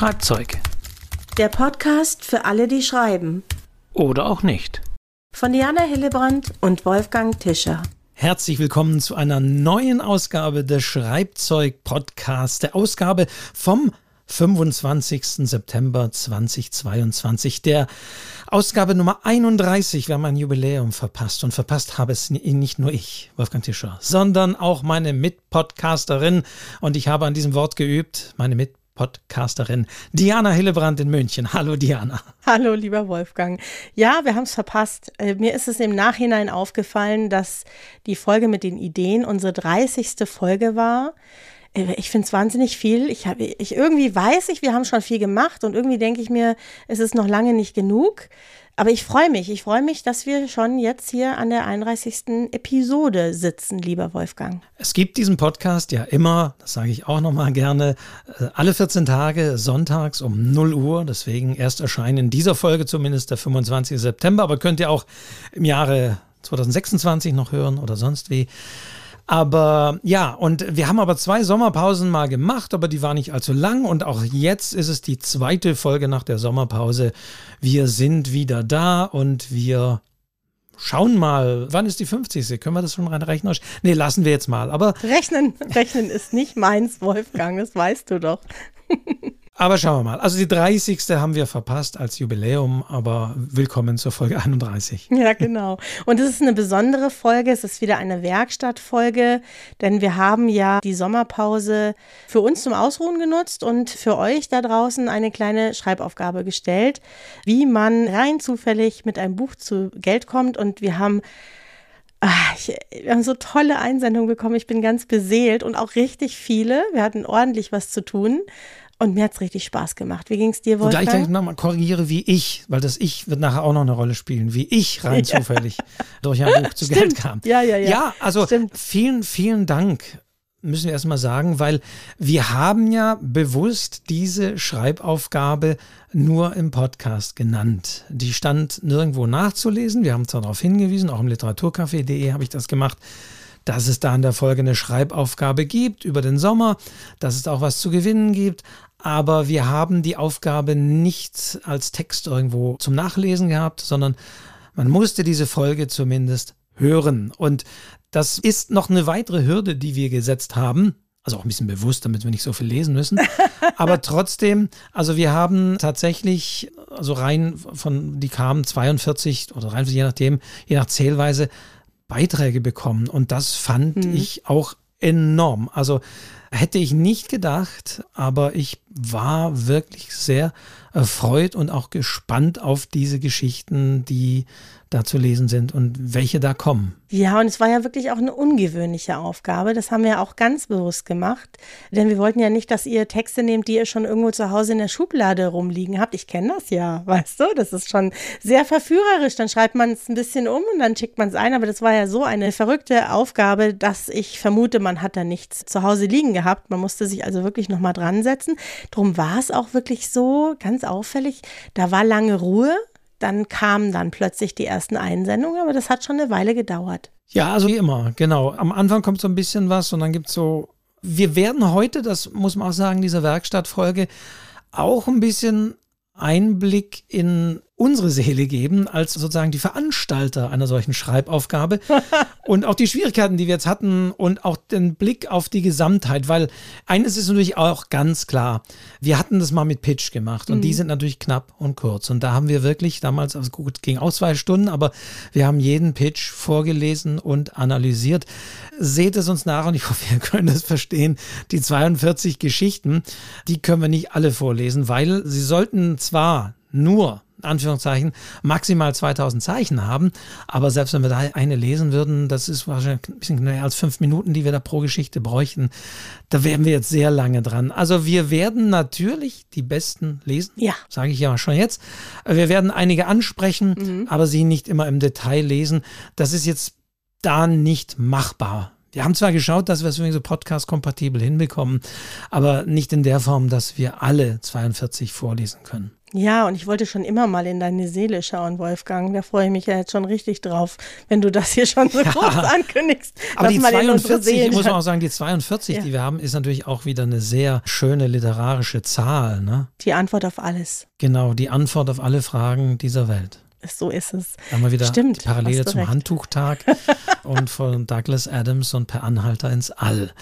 Schreibzeug. Der Podcast für alle, die schreiben. Oder auch nicht. Von Diana Hillebrand und Wolfgang Tischer. Herzlich willkommen zu einer neuen Ausgabe des Schreibzeug-Podcasts, der Ausgabe vom 25. September 2022, der Ausgabe Nummer 31. Wir haben ein Jubiläum verpasst und verpasst habe es nicht nur ich, Wolfgang Tischer, sondern auch meine Mitpodcasterin und ich habe an diesem Wort geübt, meine Mitpodcasterin. Podcasterin Diana Hillebrand in München. Hallo Diana. Hallo lieber Wolfgang. Ja, wir haben es verpasst. Äh, mir ist es im Nachhinein aufgefallen, dass die Folge mit den Ideen unsere 30. Folge war. Äh, ich finde es wahnsinnig viel. Ich, hab, ich irgendwie weiß ich, wir haben schon viel gemacht und irgendwie denke ich mir, es ist noch lange nicht genug. Aber ich freue mich. Ich freue mich, dass wir schon jetzt hier an der 31. Episode sitzen, lieber Wolfgang. Es gibt diesen Podcast ja immer, das sage ich auch nochmal gerne, äh, alle 14 Tage sonntags um 0 Uhr. Deswegen erst erscheinen in dieser Folge zumindest der 25. September. Aber könnt ihr auch im Jahre 2026 noch hören oder sonst wie. Aber ja, und wir haben aber zwei Sommerpausen mal gemacht, aber die war nicht allzu lang. Und auch jetzt ist es die zweite Folge nach der Sommerpause. Wir sind wieder da und wir schauen mal, wann ist die 50. Können wir das schon rein rechnen? Nee, lassen wir jetzt mal. Aber rechnen, rechnen ist nicht meins, Wolfgang, das weißt du doch. Aber schauen wir mal. Also die 30. haben wir verpasst als Jubiläum, aber willkommen zur Folge 31. Ja, genau. Und es ist eine besondere Folge. Es ist wieder eine Werkstattfolge, denn wir haben ja die Sommerpause für uns zum Ausruhen genutzt und für euch da draußen eine kleine Schreibaufgabe gestellt, wie man rein zufällig mit einem Buch zu Geld kommt. Und wir haben Ach, ich, wir haben so tolle Einsendungen bekommen. Ich bin ganz beseelt und auch richtig viele. Wir hatten ordentlich was zu tun. Und mir hat es richtig Spaß gemacht. Wie ging es dir, Wolfgang? Wobei ich nochmal korrigiere, wie ich, weil das Ich wird nachher auch noch eine Rolle spielen, wie ich rein ja. zufällig durch ein Buch zu. Geld kam. Ja, ja, ja. Ja, also Stimmt. vielen, vielen Dank, müssen wir erstmal sagen, weil wir haben ja bewusst diese Schreibaufgabe nur im Podcast genannt. Die stand nirgendwo nachzulesen. Wir haben zwar darauf hingewiesen, auch im literaturcafé.de habe ich das gemacht dass es da in der Folge eine Schreibaufgabe gibt über den Sommer, dass es auch was zu gewinnen gibt aber wir haben die Aufgabe nicht als Text irgendwo zum Nachlesen gehabt, sondern man musste diese Folge zumindest hören. Und das ist noch eine weitere Hürde, die wir gesetzt haben. Also auch ein bisschen bewusst, damit wir nicht so viel lesen müssen. Aber trotzdem, also wir haben tatsächlich, also rein von, die kamen 42 oder rein, je nachdem, je nach Zählweise, Beiträge bekommen. Und das fand mhm. ich auch enorm. Also hätte ich nicht gedacht, aber ich war wirklich sehr erfreut und auch gespannt auf diese Geschichten, die da zu lesen sind und welche da kommen. Ja, und es war ja wirklich auch eine ungewöhnliche Aufgabe. Das haben wir auch ganz bewusst gemacht. Denn wir wollten ja nicht, dass ihr Texte nehmt, die ihr schon irgendwo zu Hause in der Schublade rumliegen habt. Ich kenne das ja, weißt du? Das ist schon sehr verführerisch. Dann schreibt man es ein bisschen um und dann schickt man es ein. Aber das war ja so eine verrückte Aufgabe, dass ich vermute, man hat da nichts zu Hause liegen gehabt. Man musste sich also wirklich nochmal dran setzen. Drum war es auch wirklich so ganz auffällig. Da war lange Ruhe dann kamen dann plötzlich die ersten Einsendungen, aber das hat schon eine Weile gedauert. Ja, also wie immer, genau. Am Anfang kommt so ein bisschen was und dann gibt es so, wir werden heute, das muss man auch sagen, diese Werkstattfolge auch ein bisschen Einblick in unsere Seele geben als sozusagen die Veranstalter einer solchen Schreibaufgabe und auch die Schwierigkeiten, die wir jetzt hatten und auch den Blick auf die Gesamtheit, weil eines ist natürlich auch ganz klar, wir hatten das mal mit Pitch gemacht und mhm. die sind natürlich knapp und kurz und da haben wir wirklich damals, also gut, ging auch zwei Stunden, aber wir haben jeden Pitch vorgelesen und analysiert. Seht es uns nach und ich hoffe, ihr könnt es verstehen. Die 42 Geschichten, die können wir nicht alle vorlesen, weil sie sollten zwar nur Anführungszeichen, maximal 2000 Zeichen haben. Aber selbst wenn wir da eine lesen würden, das ist wahrscheinlich ein bisschen mehr als fünf Minuten, die wir da pro Geschichte bräuchten. Da wären wir jetzt sehr lange dran. Also wir werden natürlich die besten lesen. Ja. Sage ich ja schon jetzt. Wir werden einige ansprechen, mhm. aber sie nicht immer im Detail lesen. Das ist jetzt da nicht machbar. Wir haben zwar geschaut, dass wir es so podcast-kompatibel hinbekommen, aber nicht in der Form, dass wir alle 42 vorlesen können. Ja, und ich wollte schon immer mal in deine Seele schauen, Wolfgang. Da freue ich mich ja jetzt schon richtig drauf, wenn du das hier schon so ja. groß ankündigst. Aber die 42, muss man auch sagen, die 42, ja. die wir haben, ist natürlich auch wieder eine sehr schöne literarische Zahl. Ne? Die Antwort auf alles. Genau, die Antwort auf alle Fragen dieser Welt. So ist es. Wir wieder Stimmt, die Parallele zum recht. Handtuchtag und von Douglas Adams und Per Anhalter ins All.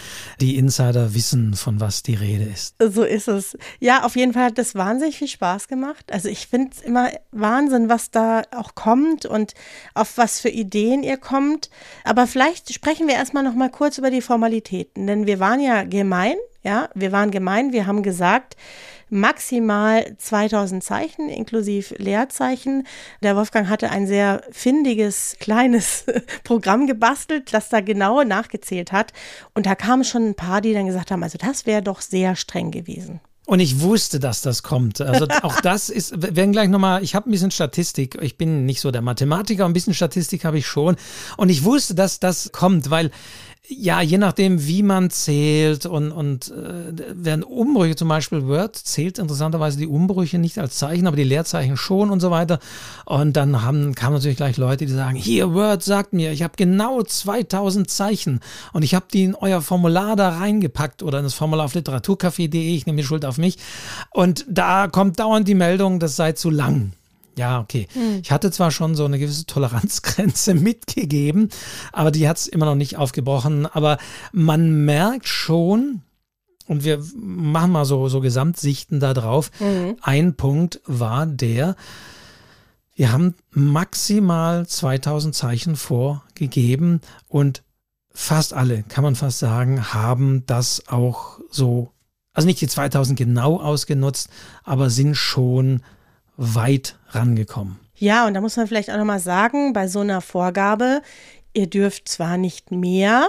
Die Insider wissen, von was die Rede ist. So ist es. Ja, auf jeden Fall hat das wahnsinnig viel Spaß gemacht. Also ich finde es immer Wahnsinn, was da auch kommt und auf was für Ideen ihr kommt. Aber vielleicht sprechen wir erstmal noch mal kurz über die Formalitäten, denn wir waren ja gemein, ja, wir waren gemein, wir haben gesagt, maximal 2000 Zeichen inklusive Leerzeichen. Der Wolfgang hatte ein sehr findiges kleines Programm gebastelt, das da genau nachgezählt hat. Und da kamen schon ein paar, die dann gesagt haben, also das wäre doch sehr streng gewesen. Und ich wusste, dass das kommt. Also auch das ist, wir werden gleich nochmal, ich habe ein bisschen Statistik, ich bin nicht so der Mathematiker, ein bisschen Statistik habe ich schon. Und ich wusste, dass das kommt, weil ja, je nachdem, wie man zählt und, und äh, werden Umbrüche, zum Beispiel Word zählt interessanterweise die Umbrüche nicht als Zeichen, aber die Leerzeichen schon und so weiter. Und dann haben, kamen natürlich gleich Leute, die sagen, hier, Word sagt mir, ich habe genau 2000 Zeichen und ich habe die in euer Formular da reingepackt oder in das Formular auf literaturcafé.de, ich nehme die Schuld auf mich. Und da kommt dauernd die Meldung, das sei zu lang. Ja, okay. Mhm. Ich hatte zwar schon so eine gewisse Toleranzgrenze mitgegeben, aber die hat es immer noch nicht aufgebrochen. Aber man merkt schon, und wir machen mal so, so Gesamtsichten da drauf. Mhm. Ein Punkt war der, wir haben maximal 2000 Zeichen vorgegeben und fast alle, kann man fast sagen, haben das auch so, also nicht die 2000 genau ausgenutzt, aber sind schon weit rangekommen. Ja, und da muss man vielleicht auch nochmal sagen, bei so einer Vorgabe, ihr dürft zwar nicht mehr,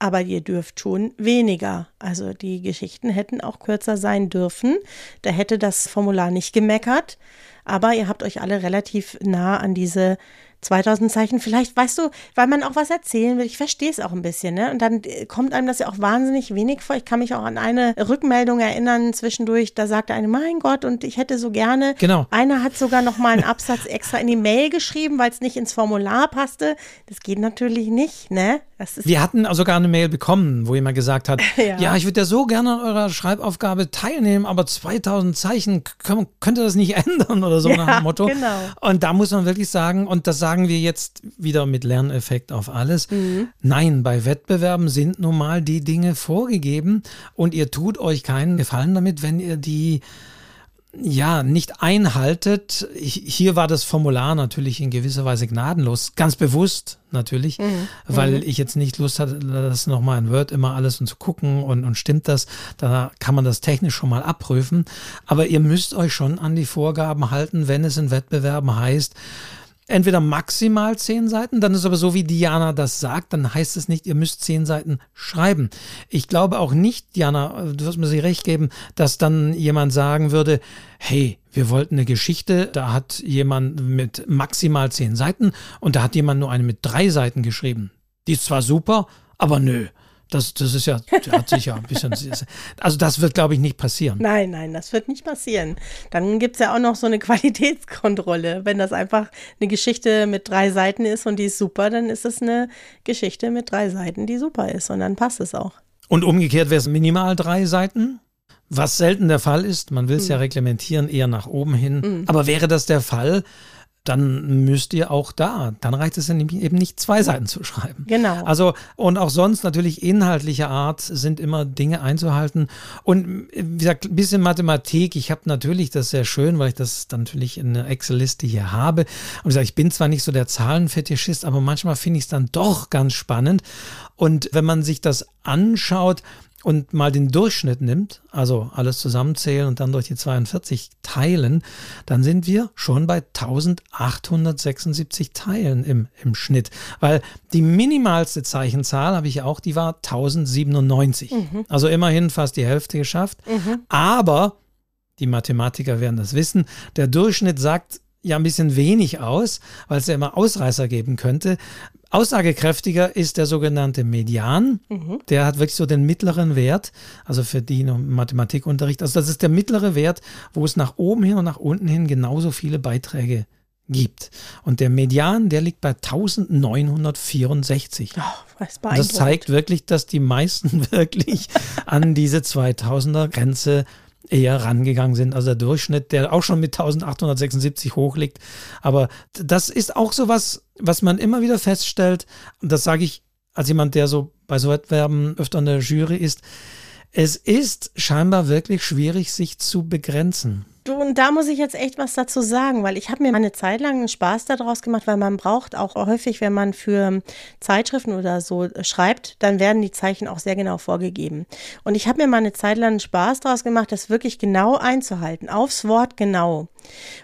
aber ihr dürft schon weniger. Also die Geschichten hätten auch kürzer sein dürfen. Da hätte das Formular nicht gemeckert, aber ihr habt euch alle relativ nah an diese 2000 Zeichen, vielleicht, weißt du, weil man auch was erzählen will. Ich verstehe es auch ein bisschen, ne? Und dann kommt einem das ja auch wahnsinnig wenig vor. Ich kann mich auch an eine Rückmeldung erinnern zwischendurch. Da sagte eine, mein Gott, und ich hätte so gerne. Genau. Einer hat sogar noch mal einen Absatz extra in die Mail geschrieben, weil es nicht ins Formular passte. Das geht natürlich nicht, ne? Wir hatten sogar eine Mail bekommen, wo jemand gesagt hat, ja, ja ich würde ja so gerne an eurer Schreibaufgabe teilnehmen, aber 2000 Zeichen, könnte das nicht ändern oder so ja, nach dem Motto. Genau. Und da muss man wirklich sagen, und das sagen wir jetzt wieder mit Lerneffekt auf alles, mhm. nein, bei Wettbewerben sind nun mal die Dinge vorgegeben und ihr tut euch keinen Gefallen damit, wenn ihr die ja, nicht einhaltet. Hier war das Formular natürlich in gewisser Weise gnadenlos, ganz bewusst natürlich, mhm. weil mhm. ich jetzt nicht Lust hatte, das nochmal in Word immer alles und zu gucken und, und stimmt das, da kann man das technisch schon mal abprüfen. Aber ihr müsst euch schon an die Vorgaben halten, wenn es in Wettbewerben heißt, entweder maximal zehn Seiten, dann ist aber so, wie Diana das sagt, dann heißt es nicht, ihr müsst zehn Seiten schreiben. Ich glaube auch nicht, Diana, du wirst mir sie recht geben, dass dann jemand sagen würde, hey, wir wollten eine Geschichte, da hat jemand mit maximal zehn Seiten und da hat jemand nur eine mit drei Seiten geschrieben. Die ist zwar super, aber nö. Das, das ist ja, hat sich ja ein bisschen. Also, das wird, glaube ich, nicht passieren. Nein, nein, das wird nicht passieren. Dann gibt es ja auch noch so eine Qualitätskontrolle. Wenn das einfach eine Geschichte mit drei Seiten ist und die ist super, dann ist es eine Geschichte mit drei Seiten, die super ist. Und dann passt es auch. Und umgekehrt wäre es minimal drei Seiten? Was selten der Fall ist, man will es hm. ja reglementieren, eher nach oben hin. Hm. Aber wäre das der Fall, dann müsst ihr auch da, dann reicht es eben nicht, zwei Seiten zu schreiben. Genau. Also, und auch sonst natürlich inhaltlicher Art sind immer Dinge einzuhalten. Und wie gesagt, ein bisschen Mathematik. Ich habe natürlich das sehr schön, weil ich das dann natürlich in einer Excel-Liste hier habe. Und wie gesagt, ich bin zwar nicht so der Zahlenfetischist, aber manchmal finde ich es dann doch ganz spannend. Und wenn man sich das anschaut, und mal den Durchschnitt nimmt, also alles zusammenzählen und dann durch die 42 teilen, dann sind wir schon bei 1876 Teilen im, im Schnitt. Weil die minimalste Zeichenzahl habe ich auch, die war 1097. Mhm. Also immerhin fast die Hälfte geschafft. Mhm. Aber, die Mathematiker werden das wissen, der Durchschnitt sagt ja ein bisschen wenig aus, weil es ja immer Ausreißer geben könnte. Aussagekräftiger ist der sogenannte Median. Mhm. Der hat wirklich so den mittleren Wert, also für die im Mathematikunterricht. Also das ist der mittlere Wert, wo es nach oben hin und nach unten hin genauso viele Beiträge gibt. Und der Median, der liegt bei 1964. Oh, das zeigt wirklich, dass die meisten wirklich an diese 2000er Grenze eher rangegangen sind. Also der Durchschnitt, der auch schon mit 1876 hoch liegt. Aber das ist auch so was, man immer wieder feststellt. Und das sage ich als jemand, der so bei so Wettbewerben öfter in der Jury ist. Es ist scheinbar wirklich schwierig, sich zu begrenzen. Du, und da muss ich jetzt echt was dazu sagen, weil ich habe mir eine Zeit lang einen Spaß daraus gemacht, weil man braucht auch häufig, wenn man für Zeitschriften oder so schreibt, dann werden die Zeichen auch sehr genau vorgegeben. Und ich habe mir mal eine Zeit lang einen Spaß daraus gemacht, das wirklich genau einzuhalten, aufs Wort genau.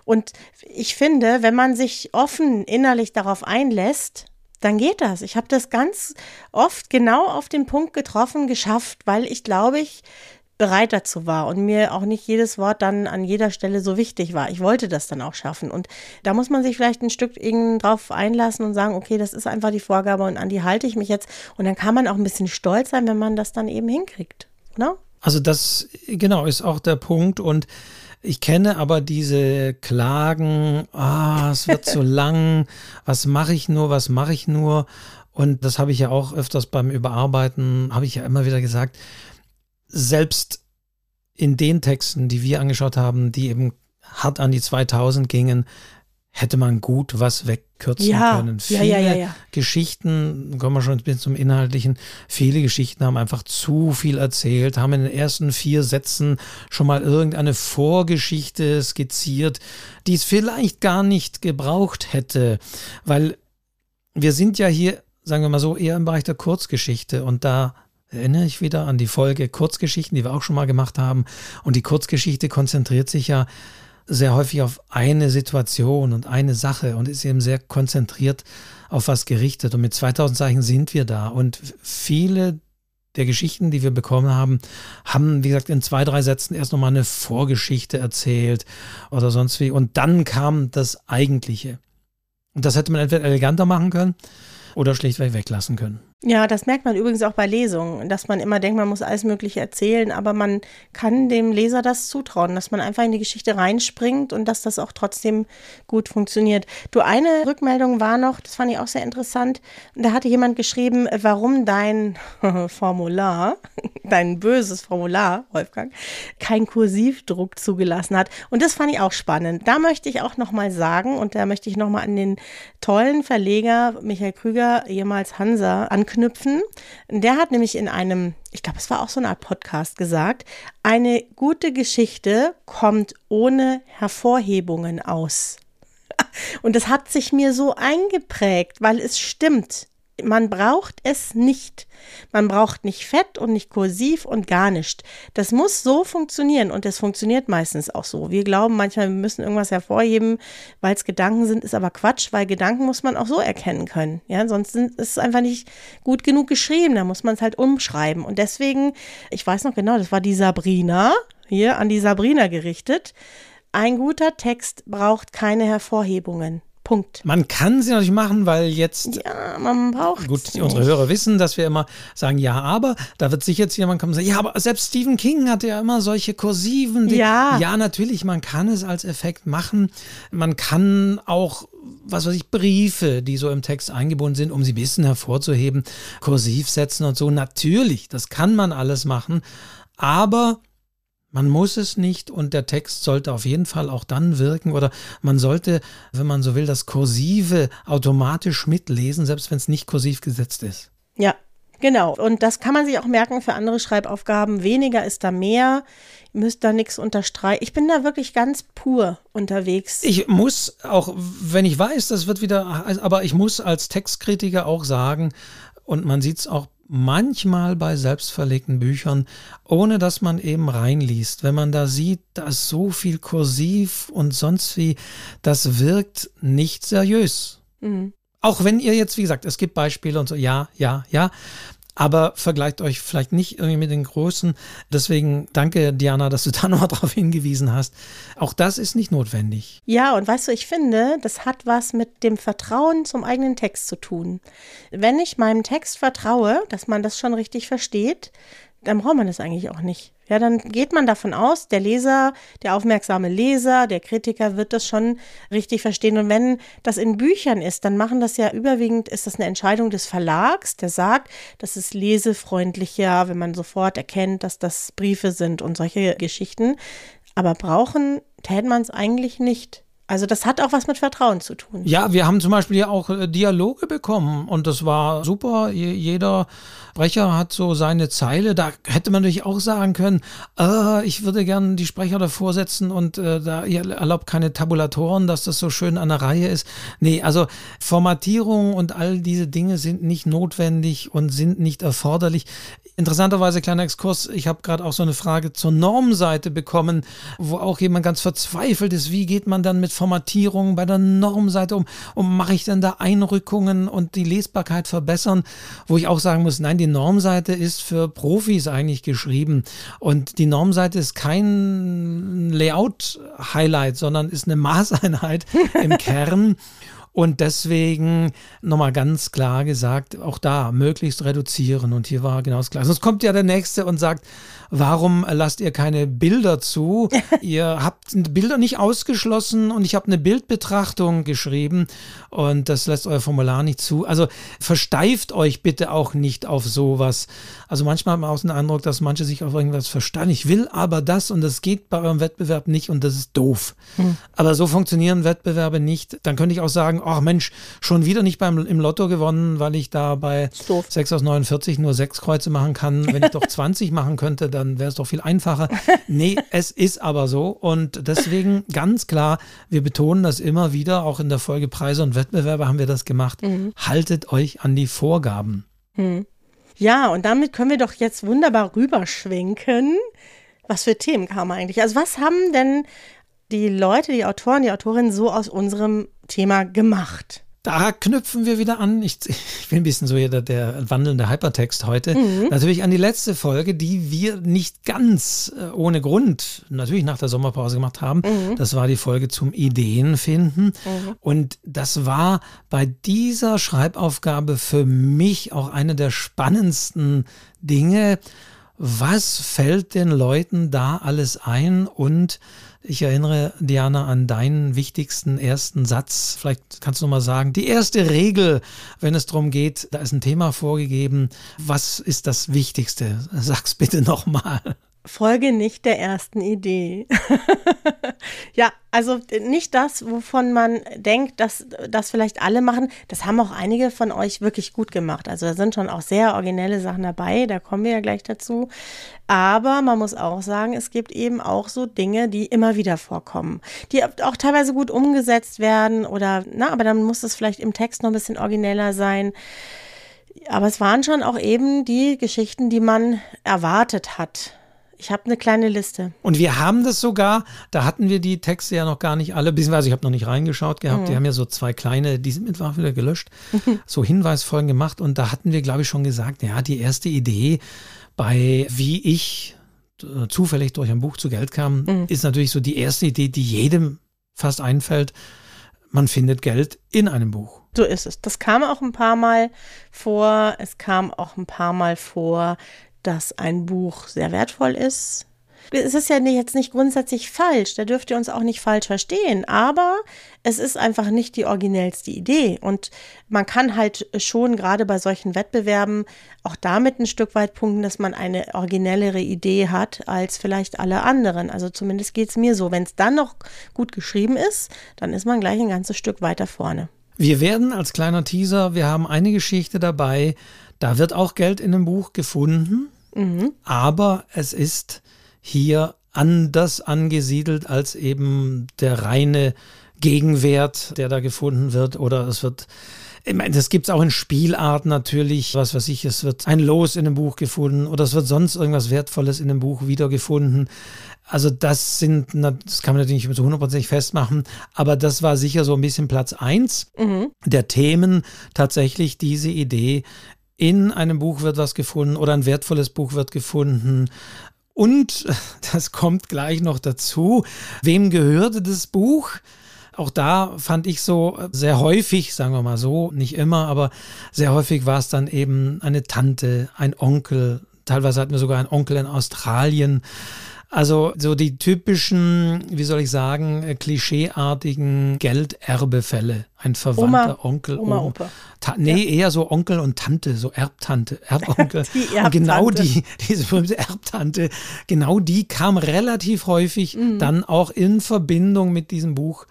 Und ich finde, wenn man sich offen innerlich darauf einlässt, dann geht das. Ich habe das ganz oft genau auf den Punkt getroffen, geschafft, weil ich glaube ich bereit dazu war und mir auch nicht jedes Wort dann an jeder Stelle so wichtig war. Ich wollte das dann auch schaffen. Und da muss man sich vielleicht ein Stück drauf einlassen und sagen, okay, das ist einfach die Vorgabe und an die halte ich mich jetzt. Und dann kann man auch ein bisschen stolz sein, wenn man das dann eben hinkriegt. Ne? Also das, genau, ist auch der Punkt. Und ich kenne aber diese Klagen, ah, es wird zu lang, was mache ich nur, was mache ich nur? Und das habe ich ja auch öfters beim Überarbeiten, habe ich ja immer wieder gesagt, selbst in den Texten, die wir angeschaut haben, die eben hart an die 2000 gingen, hätte man gut was wegkürzen ja, können. Viele ja, ja, ja, Geschichten, kommen wir schon ein bisschen zum Inhaltlichen, viele Geschichten haben einfach zu viel erzählt, haben in den ersten vier Sätzen schon mal irgendeine Vorgeschichte skizziert, die es vielleicht gar nicht gebraucht hätte, weil wir sind ja hier, sagen wir mal so, eher im Bereich der Kurzgeschichte und da erinnere ich wieder an die Folge Kurzgeschichten, die wir auch schon mal gemacht haben. Und die Kurzgeschichte konzentriert sich ja sehr häufig auf eine Situation und eine Sache und ist eben sehr konzentriert auf was gerichtet. Und mit 2000 Zeichen sind wir da. Und viele der Geschichten, die wir bekommen haben, haben, wie gesagt, in zwei, drei Sätzen erst nochmal eine Vorgeschichte erzählt oder sonst wie. Und dann kam das Eigentliche. Und das hätte man entweder eleganter machen können oder schlichtweg weglassen können. Ja, das merkt man übrigens auch bei Lesungen, dass man immer denkt, man muss alles Mögliche erzählen, aber man kann dem Leser das zutrauen, dass man einfach in die Geschichte reinspringt und dass das auch trotzdem gut funktioniert. Du, eine Rückmeldung war noch, das fand ich auch sehr interessant, da hatte jemand geschrieben, warum dein Formular, dein böses Formular, Wolfgang, kein Kursivdruck zugelassen hat. Und das fand ich auch spannend. Da möchte ich auch nochmal sagen, und da möchte ich nochmal an den tollen Verleger Michael Krüger, jemals Hansa, anknüpfen anknüpfen. Der hat nämlich in einem, ich glaube, es war auch so eine Art Podcast gesagt, eine gute Geschichte kommt ohne Hervorhebungen aus. Und das hat sich mir so eingeprägt, weil es stimmt man braucht es nicht. Man braucht nicht fett und nicht kursiv und gar nicht. Das muss so funktionieren und es funktioniert meistens auch so. Wir glauben manchmal, wir müssen irgendwas hervorheben, weil es Gedanken sind, ist aber Quatsch, weil Gedanken muss man auch so erkennen können. Ja, sonst ist es einfach nicht gut genug geschrieben, da muss man es halt umschreiben. Und deswegen, ich weiß noch genau, das war die Sabrina, hier an die Sabrina gerichtet. Ein guter Text braucht keine Hervorhebungen. Punkt. Man kann sie natürlich machen, weil jetzt. Ja, man braucht. Gut, unsere nicht. Hörer wissen, dass wir immer sagen, ja, aber. Da wird sich jetzt jemand kommen und sagen, ja, aber selbst Stephen King hatte ja immer solche kursiven. Ja. Ja, natürlich, man kann es als Effekt machen. Man kann auch was weiß ich, Briefe, die so im Text eingebunden sind, um sie ein bisschen hervorzuheben, kursiv setzen und so. Natürlich, das kann man alles machen. Aber man muss es nicht und der Text sollte auf jeden Fall auch dann wirken oder man sollte, wenn man so will, das Kursive automatisch mitlesen, selbst wenn es nicht kursiv gesetzt ist. Ja, genau. Und das kann man sich auch merken für andere Schreibaufgaben. Weniger ist da mehr. Ihr müsst da nichts unterstreichen. Ich bin da wirklich ganz pur unterwegs. Ich muss auch, wenn ich weiß, das wird wieder, aber ich muss als Textkritiker auch sagen, und man sieht es auch manchmal bei selbstverlegten Büchern, ohne dass man eben reinliest. Wenn man da sieht, da ist so viel Kursiv und sonst wie, das wirkt nicht seriös. Mhm. Auch wenn ihr jetzt, wie gesagt, es gibt Beispiele und so, ja, ja, ja. Aber vergleicht euch vielleicht nicht irgendwie mit den Großen. Deswegen danke, Diana, dass du da nochmal darauf hingewiesen hast. Auch das ist nicht notwendig. Ja, und weißt du, ich finde, das hat was mit dem Vertrauen zum eigenen Text zu tun. Wenn ich meinem Text vertraue, dass man das schon richtig versteht, dann braucht man das eigentlich auch nicht. Ja, dann geht man davon aus, der Leser, der aufmerksame Leser, der Kritiker wird das schon richtig verstehen. Und wenn das in Büchern ist, dann machen das ja überwiegend, ist das eine Entscheidung des Verlags, der sagt, das ist lesefreundlicher, wenn man sofort erkennt, dass das Briefe sind und solche Geschichten. Aber brauchen täte man es eigentlich nicht. Also das hat auch was mit Vertrauen zu tun. Ja, wir haben zum Beispiel ja auch äh, Dialoge bekommen und das war super. Jeder Sprecher hat so seine Zeile. Da hätte man natürlich auch sagen können, äh, ich würde gerne die Sprecher davor setzen und äh, da ihr erlaubt keine Tabulatoren, dass das so schön an der Reihe ist. Nee, also Formatierung und all diese Dinge sind nicht notwendig und sind nicht erforderlich. Interessanterweise, kleiner Exkurs, ich habe gerade auch so eine Frage zur Normseite bekommen, wo auch jemand ganz verzweifelt ist. Wie geht man dann mit Formatierung bei der Normseite um? Und mache ich denn da Einrückungen und die Lesbarkeit verbessern? Wo ich auch sagen muss, nein, die Normseite ist für Profis eigentlich geschrieben. Und die Normseite ist kein Layout-Highlight, sondern ist eine Maßeinheit im Kern. Und deswegen nochmal ganz klar gesagt, auch da möglichst reduzieren. Und hier war genau das Gleiche. Sonst kommt ja der Nächste und sagt, warum lasst ihr keine Bilder zu? ihr habt Bilder nicht ausgeschlossen und ich habe eine Bildbetrachtung geschrieben und das lässt euer Formular nicht zu. Also versteift euch bitte auch nicht auf sowas. Also manchmal hat man auch den Eindruck, dass manche sich auf irgendwas versteifen. Ich will aber das und das geht bei eurem Wettbewerb nicht und das ist doof. Hm. Aber so funktionieren Wettbewerbe nicht. Dann könnte ich auch sagen, ach Mensch, schon wieder nicht beim, im Lotto gewonnen, weil ich da bei 6 aus 49 nur sechs Kreuze machen kann. Wenn ich doch 20 machen könnte, dann wäre es doch viel einfacher. Nee, es ist aber so. Und deswegen ganz klar, wir betonen das immer wieder, auch in der Folge Preise und Wettbewerbe haben wir das gemacht. Mhm. Haltet euch an die Vorgaben. Mhm. Ja, und damit können wir doch jetzt wunderbar rüberschwenken. Was für Themen kamen eigentlich? Also was haben denn die Leute, die Autoren, die Autorinnen so aus unserem Thema gemacht? Da knüpfen wir wieder an. Ich, ich bin ein bisschen so hier der, der wandelnde Hypertext heute. Mhm. Natürlich an die letzte Folge, die wir nicht ganz äh, ohne Grund natürlich nach der Sommerpause gemacht haben. Mhm. Das war die Folge zum Ideenfinden. Mhm. Und das war bei dieser Schreibaufgabe für mich auch eine der spannendsten Dinge. Was fällt den Leuten da alles ein und ich erinnere, Diana, an deinen wichtigsten ersten Satz. Vielleicht kannst du noch mal sagen, die erste Regel, wenn es darum geht, da ist ein Thema vorgegeben. Was ist das Wichtigste? Sag's bitte noch mal. Folge nicht der ersten Idee. ja, also nicht das, wovon man denkt, dass das vielleicht alle machen. Das haben auch einige von euch wirklich gut gemacht. Also da sind schon auch sehr originelle Sachen dabei, da kommen wir ja gleich dazu. Aber man muss auch sagen, es gibt eben auch so Dinge, die immer wieder vorkommen, die auch teilweise gut umgesetzt werden oder, na, aber dann muss es vielleicht im Text noch ein bisschen origineller sein. Aber es waren schon auch eben die Geschichten, die man erwartet hat ich habe eine kleine Liste. Und wir haben das sogar, da hatten wir die Texte ja noch gar nicht alle, beziehungsweise ich habe noch nicht reingeschaut gehabt. Mhm. Die haben ja so zwei kleine, die sind mittlerweile wieder gelöscht, so Hinweisfolgen gemacht. Und da hatten wir, glaube ich, schon gesagt, ja, die erste Idee bei wie ich äh, zufällig durch ein Buch zu Geld kam, mhm. ist natürlich so die erste Idee, die jedem fast einfällt. Man findet Geld in einem Buch. So ist es. Das kam auch ein paar Mal vor. Es kam auch ein paar Mal vor, dass ein Buch sehr wertvoll ist. Es ist ja jetzt nicht grundsätzlich falsch, da dürft ihr uns auch nicht falsch verstehen, aber es ist einfach nicht die originellste Idee. Und man kann halt schon gerade bei solchen Wettbewerben auch damit ein Stück weit punkten, dass man eine originellere Idee hat als vielleicht alle anderen. Also zumindest geht es mir so. Wenn es dann noch gut geschrieben ist, dann ist man gleich ein ganzes Stück weiter vorne. Wir werden als kleiner Teaser, wir haben eine Geschichte dabei, da wird auch Geld in dem Buch gefunden. Mhm. Aber es ist hier anders angesiedelt als eben der reine Gegenwert, der da gefunden wird. Oder es wird, ich meine, das gibt es auch in Spielarten natürlich, was weiß ich, es wird ein Los in einem Buch gefunden oder es wird sonst irgendwas Wertvolles in einem Buch wiedergefunden. Also das sind, das kann man natürlich nicht so hundertprozentig festmachen, aber das war sicher so ein bisschen Platz eins mhm. der Themen, tatsächlich diese Idee, in einem Buch wird was gefunden oder ein wertvolles Buch wird gefunden. Und das kommt gleich noch dazu. Wem gehörte das Buch? Auch da fand ich so sehr häufig, sagen wir mal so, nicht immer, aber sehr häufig war es dann eben eine Tante, ein Onkel. Teilweise hatten wir sogar einen Onkel in Australien. Also so die typischen, wie soll ich sagen, äh, klischeeartigen Gelderbefälle. Ein Verwandter, Oma, Onkel, Oma, Oma. Opa. Ta nee, eher so Onkel und Tante, so Erbtante, Erbonkel. Die Und genau Erbtante. die, diese berühmte Erbtante, genau die kam relativ häufig Mhm. dann auch in Verbindung mit diesem Buch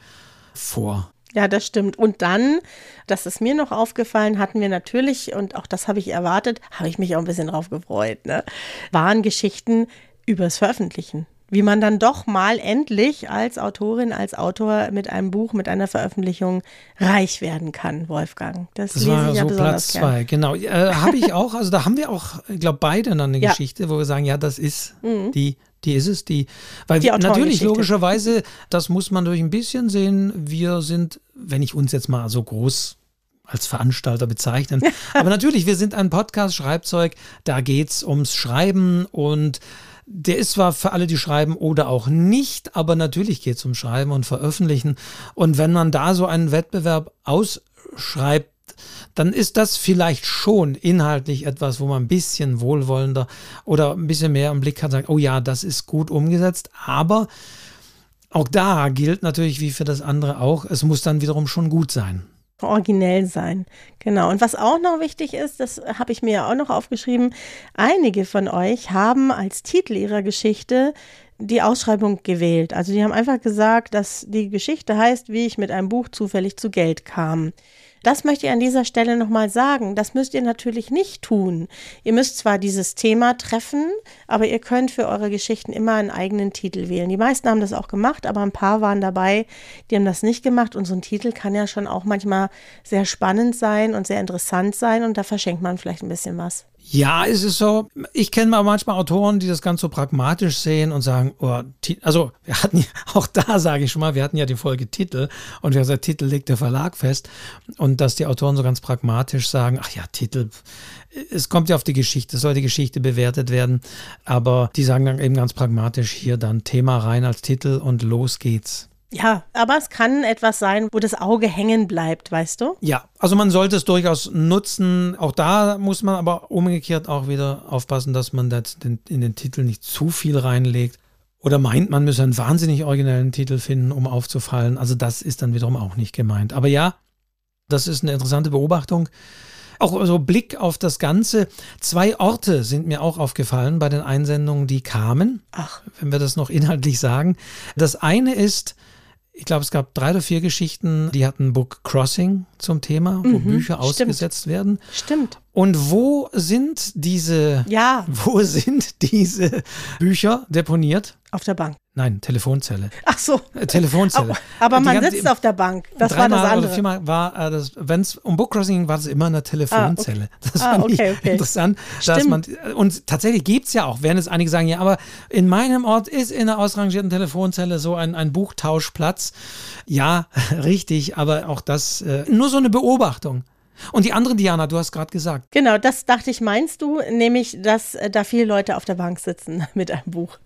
vor. Ja, das stimmt. Und dann, das ist mir noch aufgefallen, hatten wir natürlich, und auch das habe ich erwartet, habe ich mich auch ein bisschen drauf gefreut, ne? waren Geschichten übers Veröffentlichen. Wie man dann doch mal endlich als Autorin, als Autor mit einem Buch, mit einer Veröffentlichung reich werden kann, Wolfgang. Das, Das lese war ich ja so besonders Platz gern. zwei, genau. Äh, Habe ich auch, also da haben wir auch, ich glaube, beide dann eine Ja. Mhm. Geschichte, wo wir sagen, ja, das ist die, die ist es, die, weil Die natürlich logischerweise, das muss man durch ein bisschen sehen, wir sind, wenn ich uns jetzt mal so groß als Veranstalter bezeichnen. Aber natürlich, wir sind ein Podcast, Schreibzeug, da geht's ums Schreiben und der ist zwar für alle, die schreiben oder auch nicht, aber natürlich geht es um Schreiben und Veröffentlichen. Und wenn man da so einen Wettbewerb ausschreibt, dann ist das vielleicht schon inhaltlich etwas, wo man ein bisschen wohlwollender oder ein bisschen mehr im Blick hat, sagt, oh ja, das ist gut umgesetzt, aber auch da gilt natürlich wie für das andere auch, es muss dann wiederum schon gut sein. Originell sein. Genau. Und was auch noch wichtig ist, das habe ich mir ja auch noch aufgeschrieben, einige von euch haben als Titel ihrer Geschichte die Ausschreibung gewählt. Also die haben einfach gesagt, dass die Geschichte heißt, wie ich mit einem Buch zufällig zu Geld kam. Das möchte ich an dieser Stelle nochmal sagen. Das müsst ihr natürlich nicht tun. Ihr müsst zwar dieses Thema treffen, aber ihr könnt für eure Geschichten immer einen eigenen Titel wählen. Die meisten haben das auch gemacht, aber ein paar waren dabei, die haben das nicht gemacht. Und so ein Titel kann ja schon auch manchmal sehr spannend sein und sehr interessant sein und da verschenkt man vielleicht ein bisschen was. Ja, es ist so, ich kenne mal manchmal Autoren, die das ganz so pragmatisch sehen und sagen, oh, also wir hatten ja, auch da sage ich schon mal, wir hatten ja die Folge Titel und gesagt, Titel legt der Verlag fest und dass die Autoren so ganz pragmatisch sagen, ach ja, Titel, es kommt ja auf die Geschichte, es soll die Geschichte bewertet werden, aber die sagen dann eben ganz pragmatisch hier dann Thema rein als Titel und los geht's. Ja, aber es kann etwas sein, wo das Auge hängen bleibt, weißt du? Ja, also man sollte es durchaus nutzen. Auch da muss man aber umgekehrt auch wieder aufpassen, dass man das in den Titel nicht zu viel reinlegt. Oder meint, man müsse einen wahnsinnig originellen Titel finden, um aufzufallen. Also das ist dann wiederum auch nicht gemeint. Aber ja, das ist eine interessante Beobachtung. Auch so Blick auf das Ganze. Zwei Orte sind mir auch aufgefallen bei den Einsendungen, die kamen. Ach. Wenn wir das noch inhaltlich sagen. Das eine ist, ich glaube, es gab drei oder vier Geschichten, die hatten Book Crossing zum Thema, wo Bücher Mhm, stimmt. ausgesetzt werden. Stimmt. Und wo sind diese, Ja, wo sind diese Bücher deponiert? auf der Bank. Nein, Telefonzelle. Ach so. Äh, Telefonzelle. Aber man ganze- sitzt auf der Bank. Das war das oder andere. viermal war äh, das, wenn es um Bookcrossing ging, war das immer eine Telefonzelle. Das Ah, fand ich okay, okay. interessant. Dass man, Stimmt. und tatsächlich gibt es ja auch, werden es einige sagen, ja, aber in meinem Ort ist in einer ausrangierten Telefonzelle so ein, ein Buchtauschplatz. Ja, richtig, aber auch das, äh, nur so eine Beobachtung. Und die andere, Diana, du hast gerade gesagt, Genau, das dachte ich, meinst du, nämlich, dass äh, da viele Leute auf der Bank sitzen mit einem Buch.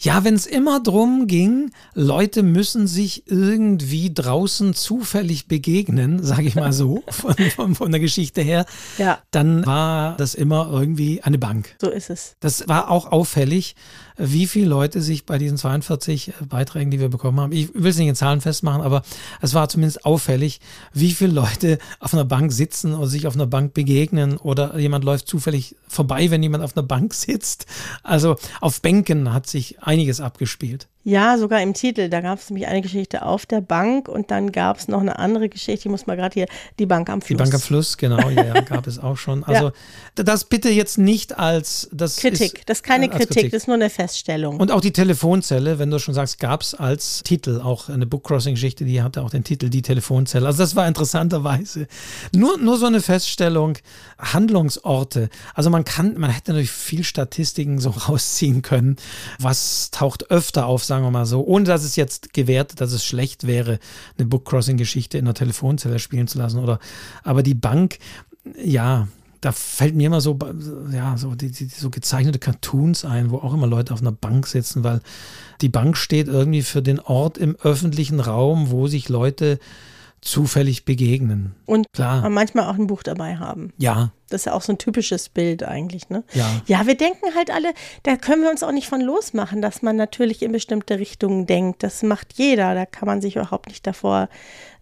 Ja, wenn es immer drum ging, Leute müssen sich irgendwie draußen zufällig begegnen, sage ich mal so, von, von, von der Geschichte her, Ja. dann war das immer irgendwie eine Bank. So ist es. Das war auch auffällig, wie viele Leute sich bei diesen 42 Beiträgen, die wir bekommen haben, ich will es nicht in Zahlen festmachen, aber es war zumindest auffällig, wie viele Leute auf einer Bank sitzen oder sich auf einer Bank begegnen oder jemand läuft zufällig vorbei, wenn jemand auf einer Bank sitzt. Also auf Bänken hat sich einiges abgespielt. Ja, sogar im Titel. Da gab es nämlich eine Geschichte auf der Bank und dann gab es noch eine andere Geschichte. Ich muss mal gerade hier, die Bank am Die Fluss. Bank am Fluss, genau, ja, ja, gab es auch schon. Also das bitte jetzt nicht als das Kritik. Ist, das ist keine als Kritik, das ist nur eine Feststellung. Und auch die Telefonzelle, wenn du schon sagst, gab es als Titel auch eine Bookcrossing-Geschichte, die hatte auch den Titel Die Telefonzelle. Also das war interessanterweise nur, nur so eine Feststellung, Handlungsorte. Also man kann, man hätte natürlich viel Statistiken so rausziehen können. Was taucht öfter auf, sagen wir mal so, ohne dass es jetzt gewertet, dass es schlecht wäre, eine Bookcrossing-Geschichte in der Telefonzelle spielen zu lassen. Oder aber die Bank, ja, da fällt mir immer so, ja, so, die, die, so gezeichnete Cartoons ein, wo auch immer Leute auf einer Bank sitzen, weil die Bank steht irgendwie für den Ort im öffentlichen Raum, wo sich Leute zufällig begegnen. Und Klar. manchmal auch ein Buch dabei haben. Ja, das ist ja auch so ein typisches Bild eigentlich, ne? Ja. Ja, wir denken halt alle, da können wir uns auch nicht von losmachen, dass man natürlich in bestimmte Richtungen denkt. Das macht jeder, da kann man sich überhaupt nicht davor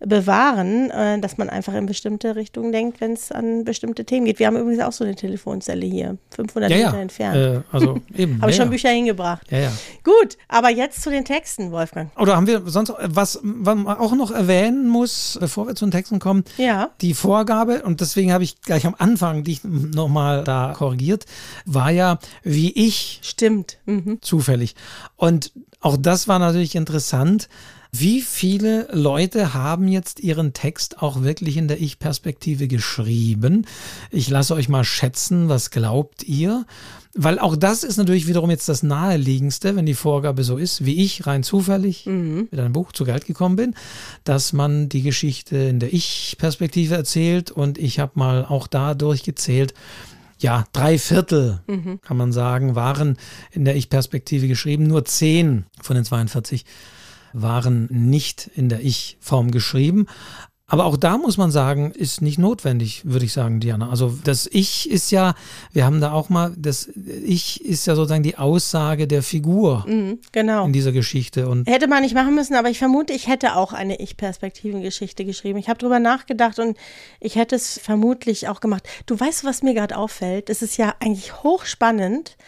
bewahren, äh, dass man einfach in bestimmte Richtungen denkt, wenn es an bestimmte Themen geht. Wir haben übrigens auch so eine Telefonzelle hier, 500 ja, Meter ja. entfernt. Äh, also eben. Habe ich schon Bücher hingebracht. Ja, ja. Gut, aber jetzt zu den Texten, Wolfgang. Oder haben wir sonst was, was man auch noch erwähnen muss, bevor wir zu den Texten kommen? Ja. Die Vorgabe, und deswegen habe ich gleich am Anfang dich nochmal da korrigiert, war ja, wie ich. Stimmt. Mhm. Zufällig. Und auch das war natürlich interessant. Wie viele Leute haben jetzt ihren Text auch wirklich in der Ich-Perspektive geschrieben? Ich lasse euch mal schätzen, was glaubt ihr? Weil auch das ist natürlich wiederum jetzt das Naheliegendste, wenn die Vorgabe so ist, wie ich rein zufällig Mhm. mit einem Buch zu Geld gekommen bin, dass man die Geschichte in der Ich-Perspektive erzählt und ich habe mal auch da durchgezählt, ja, drei Viertel, Mhm. kann man sagen, waren in der Ich-Perspektive geschrieben. Nur zehn von den 42 waren nicht in der Ich-Form geschrieben. Aber auch da muss man sagen, ist nicht notwendig, würde ich sagen, Diana. Also das Ich ist ja, wir haben da auch mal, das Ich ist ja sozusagen die Aussage der Figur Mhm, genau. in dieser Geschichte. Und Hätte man nicht machen müssen, aber ich vermute, ich hätte auch eine Ich-Perspektiven-Geschichte geschrieben. Ich habe drüber nachgedacht und ich hätte es vermutlich auch gemacht. Du weißt, was mir gerade auffällt? Es ist ja eigentlich hochspannend,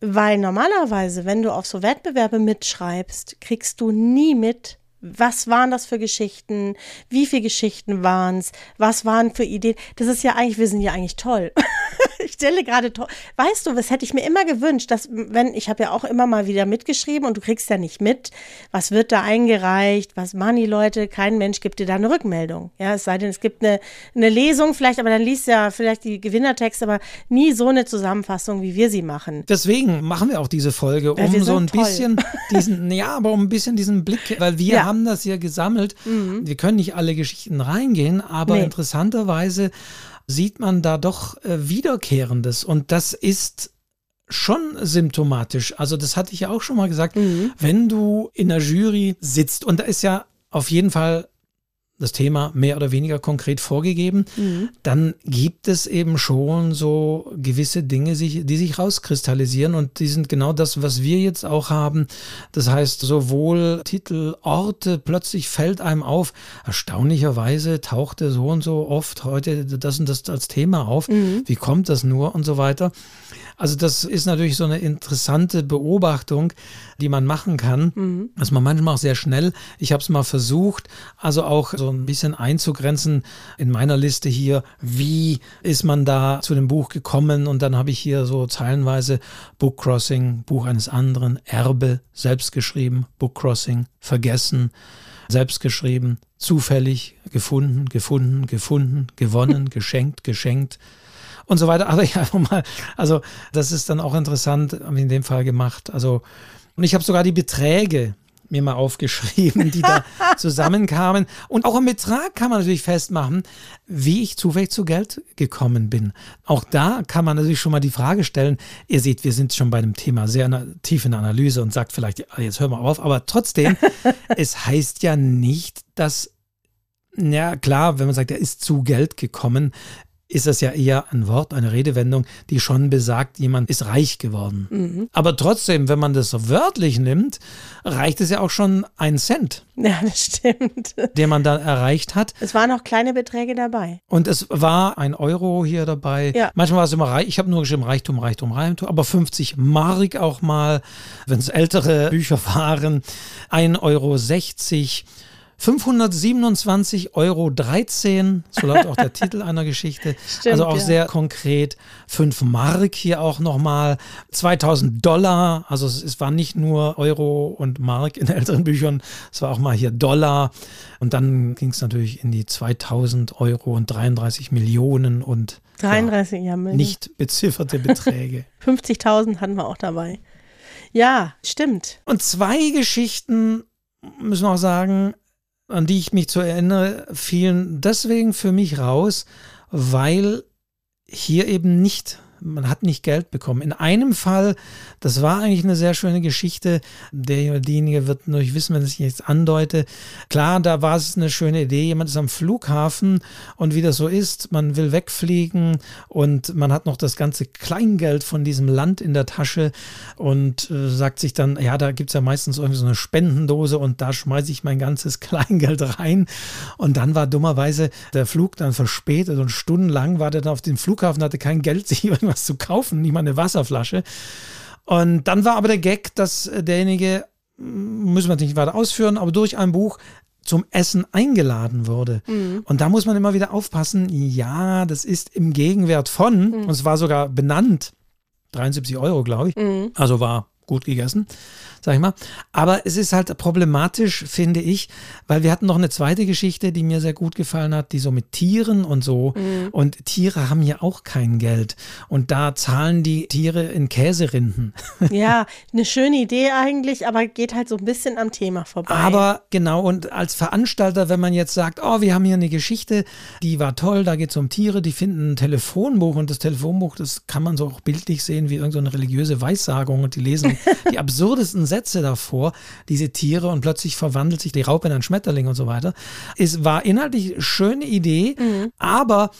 weil normalerweise, wenn du auf so Wettbewerbe mitschreibst, kriegst du nie mit, was waren das für Geschichten, wie viele Geschichten waren es, was waren für Ideen. Das ist ja eigentlich, wir sind ja eigentlich toll. ich stelle gerade toll. Weißt du, was hätte ich mir immer gewünscht, dass, wenn, ich habe ja auch immer mal wieder mitgeschrieben und du kriegst ja nicht mit, was wird da eingereicht, was machen die Leute, kein Mensch gibt dir da eine Rückmeldung. Ja, es sei denn, es gibt eine, eine Lesung vielleicht, aber dann liest ja vielleicht die Gewinnertexte, aber nie so eine Zusammenfassung, wie wir sie machen. deswegen machen wir auch diese Folge, um so ein toll. bisschen diesen, ja, aber um ein bisschen diesen Blick, weil wir Ja. Mhm. Haben das hier gesammelt. Wir können nicht alle Geschichten reingehen, aber Nee. interessanterweise sieht man da doch äh, Wiederkehrendes und das ist schon symptomatisch. Also das hatte ich ja auch schon mal gesagt, Mhm. wenn du in der Jury sitzt und da ist ja auf jeden Fall das Thema mehr oder weniger konkret vorgegeben, Mhm. dann gibt es eben schon so gewisse Dinge, sich- die sich rauskristallisieren und die sind genau das, was wir jetzt auch haben. Das heißt, sowohl Titel, Orte, plötzlich fällt einem auf, erstaunlicherweise tauchte so und so oft heute das und das als Thema auf. Wie kommt das nur und so weiter. Also das ist natürlich so eine interessante Beobachtung, die man machen kann, dass man manchmal auch sehr schnell, ich habe es mal versucht, also auch so ein bisschen einzugrenzen in meiner Liste hier, wie ist man da zu dem Buch gekommen? Und dann habe ich hier so zeilenweise Book Crossing, Buch eines anderen, Erbe, selbst geschrieben, Book Crossing, vergessen, selbst geschrieben, zufällig, gefunden, gefunden, gefunden, gewonnen, geschenkt, geschenkt und so weiter. Also ich einfach mal, also das ist dann auch interessant in dem Fall gemacht. Also und ich habe sogar die Beträge mir mal aufgeschrieben, die da zusammenkamen. Und auch im Betrag kann man natürlich festmachen, wie ich zufällig zu Geld gekommen bin. Auch da kann man natürlich schon mal die Frage stellen. Ihr seht, wir sind schon bei dem Thema sehr tief in der Analyse und sagt vielleicht, ja, jetzt hör mal auf. Aber trotzdem, es heißt ja nicht, dass ja, klar, wenn man sagt, er ist zu Geld gekommen, ist das ja eher ein Wort, eine Redewendung, die schon besagt, jemand ist reich geworden. Aber trotzdem, wenn man das wörtlich nimmt, reicht es ja auch schon ein Cent, Ja, das stimmt. den man da erreicht hat. Es waren auch kleine Beträge dabei. Und es war ein Euro hier dabei. Ja. Manchmal war es immer reich. Ich habe nur geschrieben Reichtum, Reichtum, Reichtum. Aber 50 Mark auch mal, wenn es ältere Bücher waren. 1,60 Euro. 527,13 Euro, so lautet auch der Titel einer Geschichte. Stimmt, also auch ja. sehr konkret. 5 Mark hier auch nochmal. 2000 Dollar, also es, es war nicht nur Euro und Mark in älteren Büchern, es war auch mal hier Dollar. Und dann ging es natürlich in die 2000 Euro und 33 Millionen und 33, ja, ja, nicht bezifferte Beträge. 50.000 hatten wir auch dabei. Ja, stimmt. Und zwei Geschichten, müssen wir auch sagen, an die ich mich zu erinnere, fielen deswegen für mich raus, weil hier eben nicht man hat nicht Geld bekommen. In einem Fall, das war eigentlich eine sehr schöne Geschichte, derjenige wird natürlich wissen, wenn ich jetzt andeute. Klar, da war es eine schöne Idee, jemand ist am Flughafen und wie das so ist, man will wegfliegen und man hat noch das ganze Kleingeld von diesem Land in der Tasche und äh, sagt sich dann, ja, da gibt es ja meistens irgendwie so eine Spendendose und da schmeiße ich mein ganzes Kleingeld rein. Und dann war dummerweise der Flug dann verspätet und stundenlang war der dann auf dem Flughafen, hatte kein Geld, sich irgendwas zu kaufen, nicht mal eine Wasserflasche. Und dann war aber der Gag, dass derjenige, müssen wir nicht weiter ausführen, aber durch ein Buch zum Essen eingeladen wurde. Mhm. Und da muss man immer wieder aufpassen, ja, das ist im Gegenwert von, mhm. und es war sogar benannt, 73 Euro, glaube ich. Mhm. Also war gut gegessen sag ich mal. Aber es ist halt problematisch, finde ich, weil wir hatten noch eine zweite Geschichte, die mir sehr gut gefallen hat, die so mit Tieren und so. Mhm. Und Tiere haben ja auch kein Geld. Und da zahlen die Tiere in Käserinden. Ja, eine schöne Idee eigentlich, aber geht halt so ein bisschen am Thema vorbei. Aber genau, und als Veranstalter, wenn man jetzt sagt, oh, wir haben hier eine Geschichte, die war toll, da geht es um Tiere, die finden ein Telefonbuch und das Telefonbuch, das kann man so auch bildlich sehen wie irgendeine so religiöse Weissagung und die lesen die absurdesten Sätze davor, diese Tiere und plötzlich verwandelt sich die Raupe in einen Schmetterling und so weiter. Es war inhaltlich eine schöne Idee, mhm. aber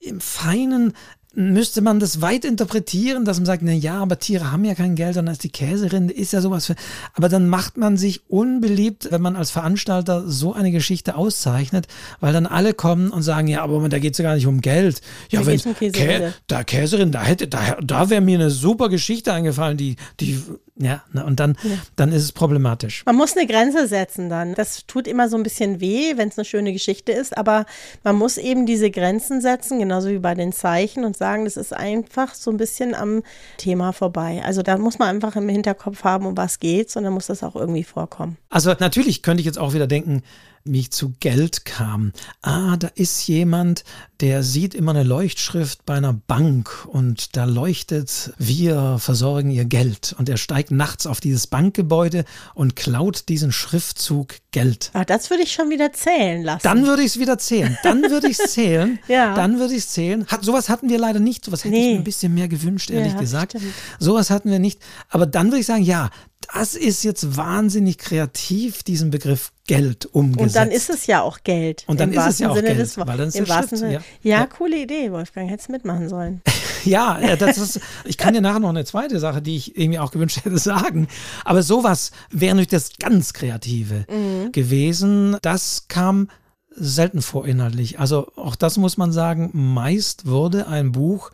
im Feinen müsste man das weit interpretieren, dass man sagt, na ja, aber Tiere haben ja kein Geld, dann ist die Käserinde, ist ja sowas für, aber dann macht man sich unbeliebt, wenn man als Veranstalter so eine Geschichte auszeichnet, weil dann alle kommen und sagen, ja, aber da geht es ja gar nicht um Geld. Ja, da wenn Kä da Käserin, da hätte, da, da wäre mir eine super Geschichte eingefallen, die, die ja, ne, und dann, ja. dann ist es problematisch. Man muss eine Grenze setzen dann. Das tut immer so ein bisschen weh, wenn es eine schöne Geschichte ist, aber man muss eben diese Grenzen setzen, genauso wie bei den Zeichen und sagen, das ist einfach so ein bisschen am Thema vorbei. Also da muss man einfach im Hinterkopf haben, um was geht's und dann muss das auch irgendwie vorkommen. Also natürlich könnte ich jetzt auch wieder denken, wie ich zu Geld kam. Ah, da ist jemand, der sieht immer eine Leuchtschrift bei einer Bank und da leuchtet, wir versorgen ihr Geld. Und er steigt nachts auf dieses Bankgebäude und klaut diesen Schriftzug Geld. Ah, das würde ich schon wieder zählen lassen. Dann würde ich es wieder zählen. Dann würde ich es zählen. ja. Dann würde ich es zählen. Hat, sowas hatten wir leider nicht. Sowas hätte nee. ich mir ein bisschen mehr gewünscht, ehrlich ja, gesagt. Stimmt. Sowas hatten wir nicht. Aber dann würde ich sagen, ja, das ist jetzt wahnsinnig kreativ, diesen Begriff Geld umgesetzt. Und dann ist es ja auch Geld. Und dann ist es ja auch Sinne Geld. Des, weil dann ist Im wahrsten Sinne. Ja. Ja, ja. coole Idee, Wolfgang. Hättest mitmachen sollen. ja, das ist, ich kann dir nachher noch eine zweite Sache, die ich irgendwie auch gewünscht hätte, sagen. Aber sowas wäre natürlich das ganz Kreative mhm. gewesen. Das kam selten vor inhaltlich. Also auch das muss man sagen, meist wurde ein Buch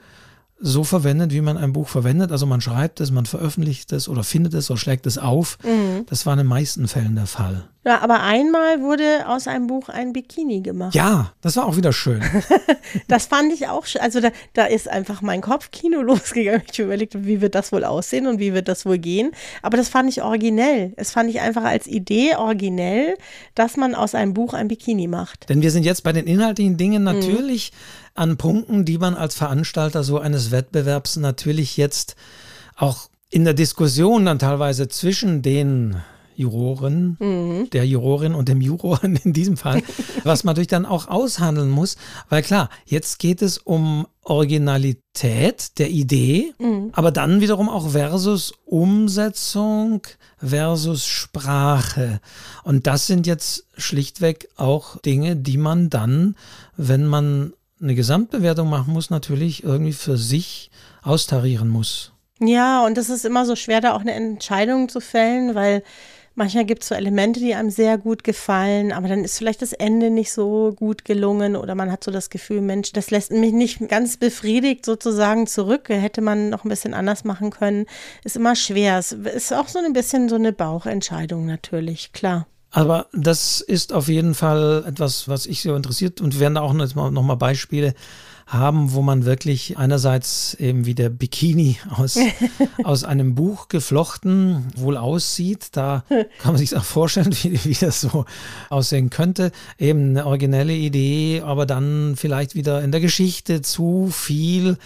so verwendet, wie man ein Buch verwendet. Also man schreibt es, man veröffentlicht es oder findet es oder schlägt es auf. Mhm. Das war in den meisten Fällen der Fall. Ja, aber einmal wurde aus einem Buch ein Bikini gemacht. Ja, das war auch wieder schön. das fand ich auch schön. Also da, da ist einfach mein Kopfkino losgegangen. Ich überlegt, wie wird das wohl aussehen und wie wird das wohl gehen. Aber das fand ich originell. Es fand ich einfach als Idee originell, dass man aus einem Buch ein Bikini macht. Denn wir sind jetzt bei den inhaltlichen Dingen mhm. natürlich mhm. An Punkten, die man als Veranstalter so eines Wettbewerbs natürlich jetzt auch in der Diskussion dann teilweise zwischen den Juroren, mhm. der Jurorin und dem Juroren in diesem Fall, was man natürlich dann auch aushandeln muss, weil klar, jetzt geht es um Originalität der Idee, mhm. aber dann wiederum auch versus Umsetzung versus Sprache. Und das sind jetzt schlichtweg auch Dinge, die man dann, wenn man eine Gesamtbewertung machen muss, natürlich irgendwie für sich austarieren muss. Ja, und das ist immer so schwer, da auch eine Entscheidung zu fällen, weil Manchmal gibt es so Elemente, die einem sehr gut gefallen, aber dann ist vielleicht das Ende nicht so gut gelungen oder man hat so das Gefühl, Mensch, das lässt mich nicht ganz befriedigt sozusagen zurück. Hätte man noch ein bisschen anders machen können. Ist immer schwer. Es ist auch so ein bisschen so eine Bauchentscheidung natürlich, klar. Aber das ist auf jeden Fall etwas, was ich so interessiert und wir werden da auch noch mal Beispiele haben, wo man wirklich einerseits eben wie der Bikini aus, aus einem Buch geflochten wohl aussieht. Da kann man sich auch vorstellen, wie, wie das so aussehen könnte. Eben eine originelle Idee, aber dann vielleicht wieder in der Geschichte zu viel.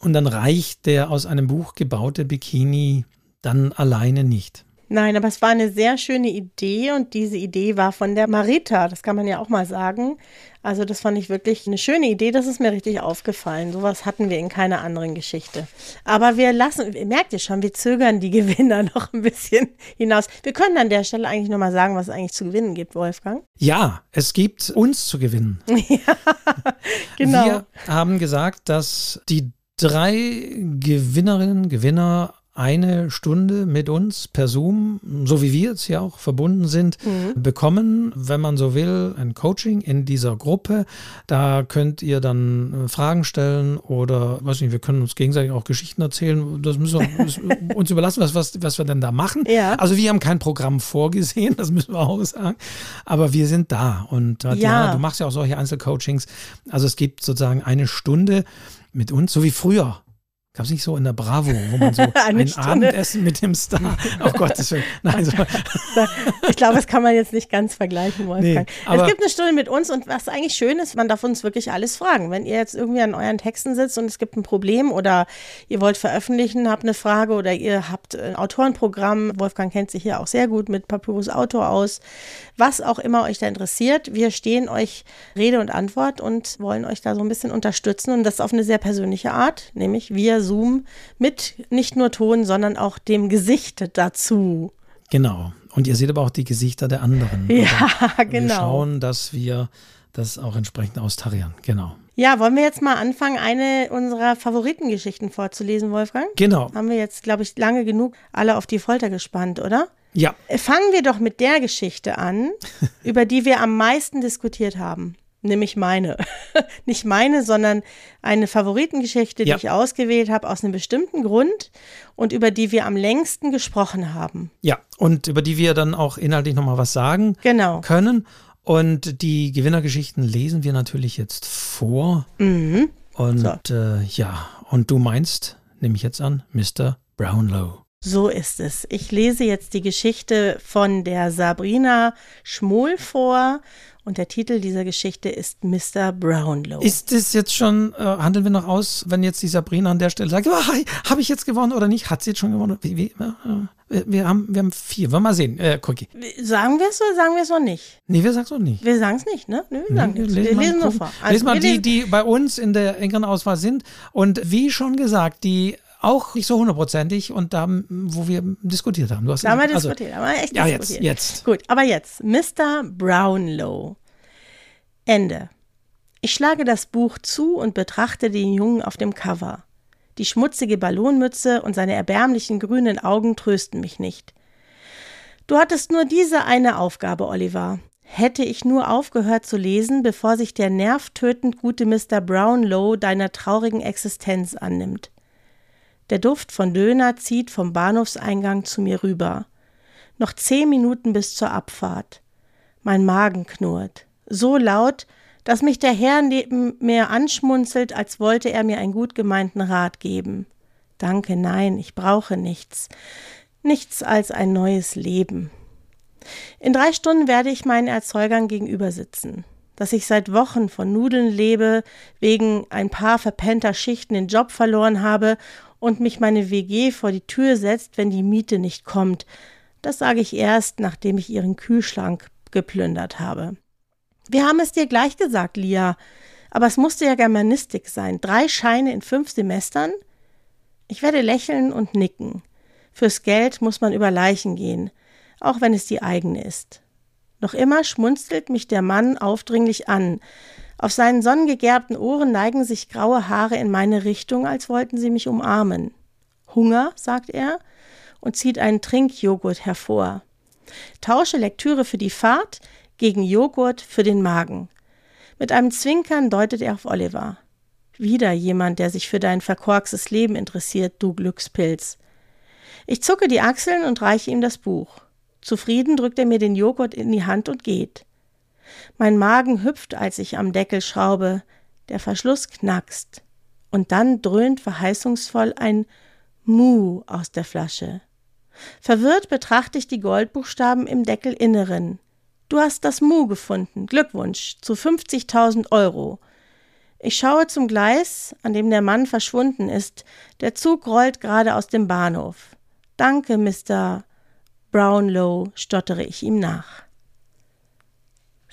Und dann reicht der aus einem Buch gebaute Bikini dann alleine nicht. Nein, aber es war eine sehr schöne Idee und diese Idee war von der Marita, das kann man ja auch mal sagen. Also das fand ich wirklich eine schöne Idee, das ist mir richtig aufgefallen. Sowas hatten wir in keiner anderen Geschichte. Aber wir lassen, merkt ihr schon, wir zögern die Gewinner noch ein bisschen hinaus. Wir können an der Stelle eigentlich nochmal sagen, was es eigentlich zu gewinnen gibt, Wolfgang. Ja, es gibt uns zu gewinnen. ja, genau. Wir haben gesagt, dass die drei Gewinnerinnen, Gewinner eine Stunde mit uns per Zoom, so wie wir jetzt hier auch verbunden sind, mhm. bekommen, wenn man so will, ein Coaching in dieser Gruppe. Da könnt ihr dann äh, Fragen stellen oder, weiß nicht, wir können uns gegenseitig auch Geschichten erzählen. Das müssen wir uns überlassen, was, was, was wir denn da machen. Ja. Also wir haben kein Programm vorgesehen, das müssen wir auch sagen. Aber wir sind da und ja. ja, du machst ja auch solche Einzelcoachings. Also es gibt sozusagen eine Stunde mit uns, so wie früher. Gab es nicht so in der Bravo, wo man so ein Abendessen mit dem Star. Oh Gott, das will, nein, so. Ich glaube, das kann man jetzt nicht ganz vergleichen, Wolfgang. Nee, es gibt eine Stunde mit uns und was eigentlich schön ist, man darf uns wirklich alles fragen. Wenn ihr jetzt irgendwie an euren Texten sitzt und es gibt ein Problem oder ihr wollt veröffentlichen, habt eine Frage oder ihr habt ein Autorenprogramm, Wolfgang kennt sich hier auch sehr gut mit Papyrus Autor aus, was auch immer euch da interessiert, wir stehen euch Rede und Antwort und wollen euch da so ein bisschen unterstützen und das auf eine sehr persönliche Art, nämlich wir Zoom mit nicht nur Ton, sondern auch dem Gesicht dazu. Genau. Und ihr seht aber auch die Gesichter der anderen. Ja, wir genau. Wir schauen, dass wir das auch entsprechend austarieren. Genau. Ja, wollen wir jetzt mal anfangen, eine unserer Favoritengeschichten vorzulesen, Wolfgang? Genau. Haben wir jetzt, glaube ich, lange genug alle auf die Folter gespannt, oder? Ja. Fangen wir doch mit der Geschichte an, über die wir am meisten diskutiert haben nämlich meine. Nicht meine, sondern eine Favoritengeschichte, die ja. ich ausgewählt habe aus einem bestimmten Grund und über die wir am längsten gesprochen haben. Ja, und über die wir dann auch inhaltlich nochmal was sagen genau. können. Und die Gewinnergeschichten lesen wir natürlich jetzt vor. Mhm. Und so. äh, ja, und du meinst, nehme ich jetzt an, Mr. Brownlow. So ist es. Ich lese jetzt die Geschichte von der Sabrina Schmohl vor und der Titel dieser Geschichte ist Mr. Brownlow. Ist es jetzt schon, äh, handeln wir noch aus, wenn jetzt die Sabrina an der Stelle sagt, oh, habe ich jetzt gewonnen oder nicht? Hat sie jetzt schon gewonnen? Wie, wie, äh, wir, haben, wir haben vier. Wollen wir mal sehen. Äh, Cookie. Sagen wir es oder sagen wir es noch nicht? Nee, wir sagen es noch nicht. Wir sagen es nicht, ne? Nee, wir sagen nee, wir lesen, wir lesen vor. Also, lesen mal die, die bei uns in der engeren Auswahl sind. Und wie schon gesagt, die auch nicht so hundertprozentig und da, wo wir diskutiert haben. Du hast da haben wir also, diskutiert, haben wir echt ja, diskutiert. Jetzt, jetzt. Gut, aber jetzt, Mr. Brownlow. Ende. Ich schlage das Buch zu und betrachte den Jungen auf dem Cover. Die schmutzige Ballonmütze und seine erbärmlichen grünen Augen trösten mich nicht. Du hattest nur diese eine Aufgabe, Oliver. Hätte ich nur aufgehört zu lesen, bevor sich der nervtötend gute Mr. Brownlow deiner traurigen Existenz annimmt. Der Duft von Döner zieht vom Bahnhofseingang zu mir rüber. Noch zehn Minuten bis zur Abfahrt. Mein Magen knurrt. So laut, dass mich der Herr neben mir anschmunzelt, als wollte er mir einen gut gemeinten Rat geben. Danke, nein, ich brauche nichts. Nichts als ein neues Leben. In drei Stunden werde ich meinen Erzeugern gegenüber sitzen. Dass ich seit Wochen von Nudeln lebe, wegen ein paar verpennter Schichten den Job verloren habe und mich meine WG vor die Tür setzt, wenn die Miete nicht kommt. Das sage ich erst, nachdem ich ihren Kühlschrank geplündert habe. Wir haben es dir gleich gesagt, Lia, aber es musste ja Germanistik sein. Drei Scheine in fünf Semestern? Ich werde lächeln und nicken. Fürs Geld muss man über Leichen gehen, auch wenn es die eigene ist. Noch immer schmunzelt mich der Mann aufdringlich an, auf seinen sonnengegerbten Ohren neigen sich graue Haare in meine Richtung, als wollten sie mich umarmen. Hunger, sagt er und zieht einen Trinkjoghurt hervor. Tausche Lektüre für die Fahrt gegen Joghurt für den Magen. Mit einem Zwinkern deutet er auf Oliver. Wieder jemand, der sich für dein verkorkstes Leben interessiert, du Glückspilz. Ich zucke die Achseln und reiche ihm das Buch. Zufrieden drückt er mir den Joghurt in die Hand und geht. Mein Magen hüpft, als ich am Deckel schraube, der Verschluss knackst, und dann dröhnt verheißungsvoll ein Mu aus der Flasche. Verwirrt betrachte ich die Goldbuchstaben im Deckelinneren. Du hast das Mu gefunden. Glückwunsch zu 50.000 Euro. Ich schaue zum Gleis, an dem der Mann verschwunden ist. Der Zug rollt gerade aus dem Bahnhof. Danke, Mr. Brownlow, stottere ich ihm nach.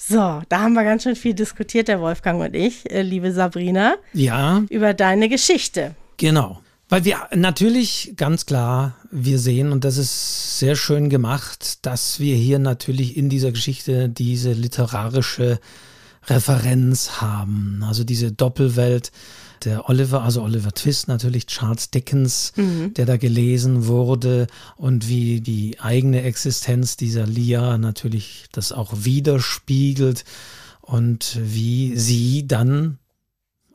So, da haben wir ganz schön viel diskutiert, der Wolfgang und ich, äh, liebe Sabrina. Ja. Über deine Geschichte. Genau. Weil wir natürlich ganz klar, wir sehen, und das ist sehr schön gemacht, dass wir hier natürlich in dieser Geschichte diese literarische Referenz haben. Also diese Doppelwelt der Oliver, also Oliver Twist natürlich, Charles Dickens, mhm. der da gelesen wurde und wie die eigene Existenz dieser Lia natürlich das auch widerspiegelt und wie sie dann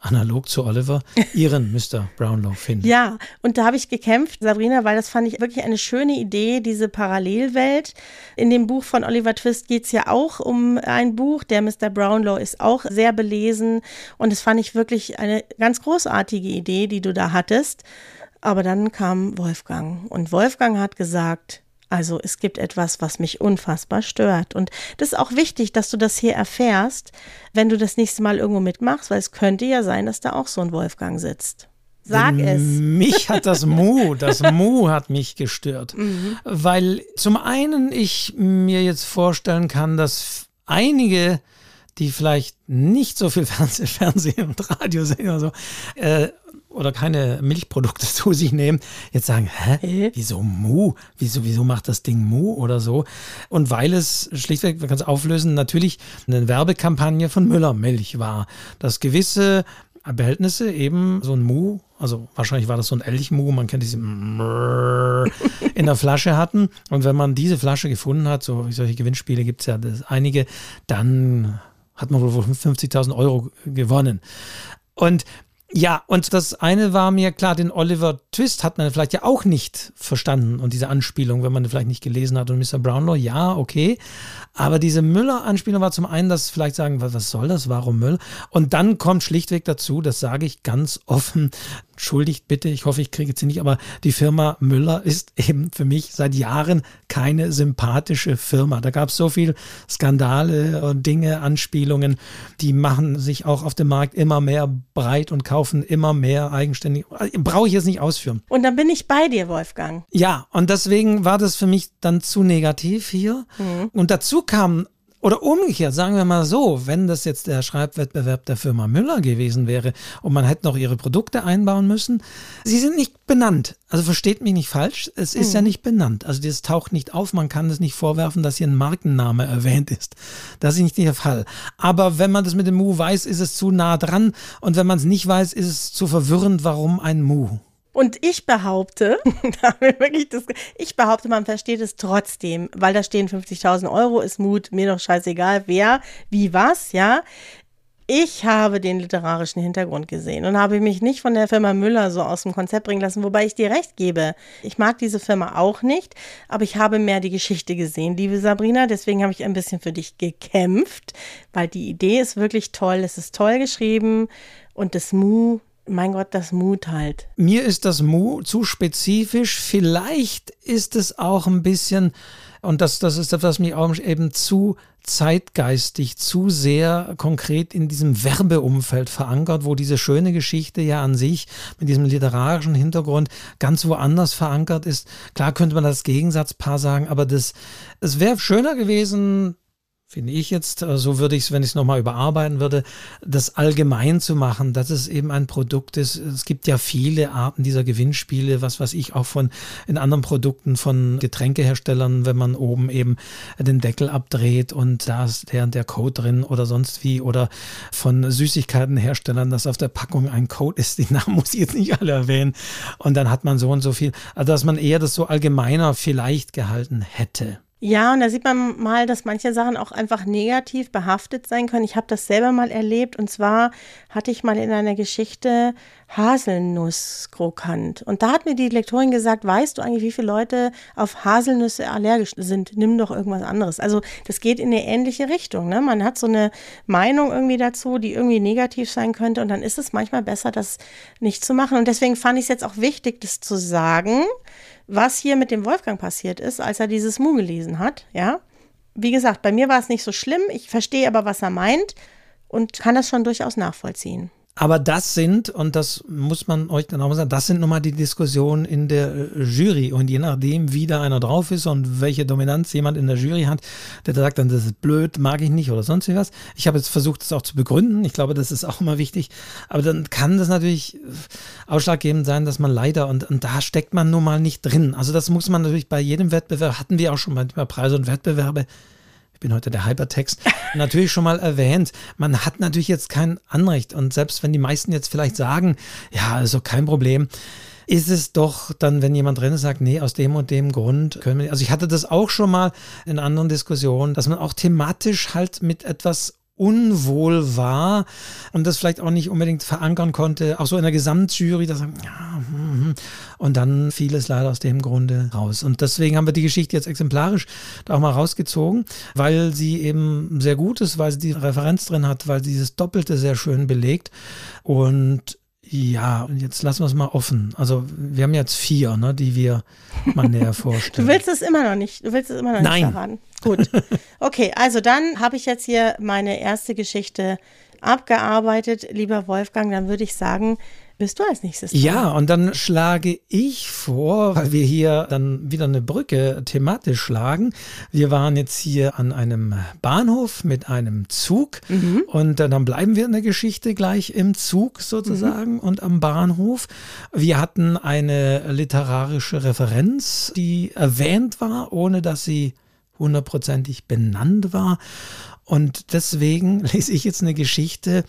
analog zu Oliver, ihren Mr. Brownlow finden. Ja, und da habe ich gekämpft, Sabrina, weil das fand ich wirklich eine schöne Idee, diese Parallelwelt. In dem Buch von Oliver Twist geht es ja auch um ein Buch. Der Mr. Brownlow ist auch sehr belesen und das fand ich wirklich eine ganz großartige Idee, die du da hattest. Aber dann kam Wolfgang und Wolfgang hat gesagt, also es gibt etwas, was mich unfassbar stört. Und das ist auch wichtig, dass du das hier erfährst, wenn du das nächste Mal irgendwo mitmachst, weil es könnte ja sein, dass da auch so ein Wolfgang sitzt. Sag es. Mich hat das Mu, das Mu hat mich gestört. Mhm. Weil zum einen ich mir jetzt vorstellen kann, dass einige, die vielleicht nicht so viel Fernseh, Fernsehen und Radio sehen oder so, äh, oder keine Milchprodukte zu sich nehmen, jetzt sagen, hä, wieso Mu? Wieso, wieso macht das Ding Mu oder so? Und weil es schlichtweg, man kann es auflösen, natürlich eine Werbekampagne von Müller Milch war, dass gewisse Behältnisse eben so ein Mu, also wahrscheinlich war das so ein Elchmu, man kennt diese in der Flasche hatten. Und wenn man diese Flasche gefunden hat, so solche Gewinnspiele gibt es ja einige, dann hat man wohl 50.000 Euro gewonnen. Und ja, und das eine war mir klar, den Oliver Twist hat man vielleicht ja auch nicht verstanden und diese Anspielung, wenn man vielleicht nicht gelesen hat und Mr. Brownlow, ja, okay. Aber diese Müller-Anspielung war zum einen, dass vielleicht sagen, was soll das, warum Müll? Und dann kommt schlichtweg dazu, das sage ich ganz offen, entschuldigt bitte, ich hoffe, ich kriege jetzt nicht, aber die Firma Müller ist eben für mich seit Jahren keine sympathische Firma. Da gab es so viel Skandale und Dinge, Anspielungen, die machen sich auch auf dem Markt immer mehr breit und kaufen immer mehr eigenständig. Brauche ich jetzt nicht ausführen. Und dann bin ich bei dir, Wolfgang. Ja, und deswegen war das für mich dann zu negativ hier. Mhm. Und dazu kam oder umgekehrt, sagen wir mal so, wenn das jetzt der Schreibwettbewerb der Firma Müller gewesen wäre und man hätte noch ihre Produkte einbauen müssen, sie sind nicht benannt. Also versteht mich nicht falsch, es ist mhm. ja nicht benannt. Also das taucht nicht auf, man kann es nicht vorwerfen, dass hier ein Markenname erwähnt ist. Das ist nicht der Fall. Aber wenn man das mit dem Mu weiß, ist es zu nah dran und wenn man es nicht weiß, ist es zu verwirrend, warum ein Mu. Und ich behaupte, ich behaupte, man versteht es trotzdem, weil da stehen 50.000 Euro, ist Mut, mir doch scheißegal, wer, wie, was, ja. Ich habe den literarischen Hintergrund gesehen und habe mich nicht von der Firma Müller so aus dem Konzept bringen lassen, wobei ich dir recht gebe. Ich mag diese Firma auch nicht, aber ich habe mehr die Geschichte gesehen, liebe Sabrina. Deswegen habe ich ein bisschen für dich gekämpft, weil die Idee ist wirklich toll. Es ist toll geschrieben und das Mu, mein Gott, das Mut halt. Mir ist das Mu zu spezifisch. Vielleicht ist es auch ein bisschen, und das, das ist das, was mich auch eben zu zeitgeistig, zu sehr konkret in diesem Werbeumfeld verankert, wo diese schöne Geschichte ja an sich mit diesem literarischen Hintergrund ganz woanders verankert ist. Klar könnte man das Gegensatzpaar sagen, aber das, es wäre schöner gewesen, finde ich jetzt, äh, so würde ich es, wenn ich es nochmal überarbeiten würde, das allgemein zu machen, dass es eben ein Produkt ist. Es gibt ja viele Arten dieser Gewinnspiele, was weiß ich, auch von in anderen Produkten von Getränkeherstellern, wenn man oben eben den Deckel abdreht und da ist der und der Code drin oder sonst wie oder von Süßigkeitenherstellern, dass auf der Packung ein Code ist, die Namen muss ich jetzt nicht alle erwähnen und dann hat man so und so viel, also dass man eher das so allgemeiner vielleicht gehalten hätte. Ja, und da sieht man mal, dass manche Sachen auch einfach negativ behaftet sein können. Ich habe das selber mal erlebt und zwar hatte ich mal in einer Geschichte Haselnusskrokant. Und da hat mir die Lektorin gesagt, weißt du eigentlich, wie viele Leute auf Haselnüsse allergisch sind? Nimm doch irgendwas anderes. Also das geht in eine ähnliche Richtung. Ne? Man hat so eine Meinung irgendwie dazu, die irgendwie negativ sein könnte und dann ist es manchmal besser, das nicht zu machen. Und deswegen fand ich es jetzt auch wichtig, das zu sagen was hier mit dem Wolfgang passiert ist, als er dieses Mu gelesen hat, ja. Wie gesagt, bei mir war es nicht so schlimm. Ich verstehe aber, was er meint und kann das schon durchaus nachvollziehen. Aber das sind, und das muss man euch dann auch mal sagen, das sind nochmal die Diskussionen in der äh, Jury. Und je nachdem, wie da einer drauf ist und welche Dominanz jemand in der Jury hat, der sagt dann, das ist blöd, mag ich nicht oder sonst was. Ich habe jetzt versucht, das auch zu begründen. Ich glaube, das ist auch immer wichtig. Aber dann kann das natürlich ausschlaggebend sein, dass man leider, und, und da steckt man nun mal nicht drin. Also das muss man natürlich bei jedem Wettbewerb, hatten wir auch schon manchmal Preise und Wettbewerbe, bin heute der Hypertext, natürlich schon mal erwähnt. Man hat natürlich jetzt kein Anrecht. Und selbst wenn die meisten jetzt vielleicht sagen, ja, also kein Problem, ist es doch dann, wenn jemand drin ist, sagt, nee, aus dem und dem Grund können wir. Also ich hatte das auch schon mal in anderen Diskussionen, dass man auch thematisch halt mit etwas unwohl war und das vielleicht auch nicht unbedingt verankern konnte, auch so in der Gesamtjury, dass ja, hm, hm. und dann fiel es leider aus dem Grunde raus. Und deswegen haben wir die Geschichte jetzt exemplarisch da auch mal rausgezogen, weil sie eben sehr gut ist, weil sie die Referenz drin hat, weil sie dieses Doppelte sehr schön belegt und ja, und jetzt lassen wir es mal offen. Also wir haben jetzt vier, ne, die wir mal näher vorstellen. Du willst es immer noch nicht. Du willst es immer noch Nein. nicht verraten. Gut. Okay, also dann habe ich jetzt hier meine erste Geschichte abgearbeitet, lieber Wolfgang. Dann würde ich sagen, bist du als nächstes dran. Ja, und dann schlage ich vor, weil wir hier dann wieder eine Brücke thematisch schlagen. Wir waren jetzt hier an einem Bahnhof mit einem Zug Mhm. und äh, dann bleiben wir in der Geschichte gleich im Zug sozusagen und am Bahnhof. Wir hatten eine literarische Referenz, die erwähnt war, ohne dass sie hundertprozentig benannt war. Und deswegen lese ich jetzt eine Geschichte,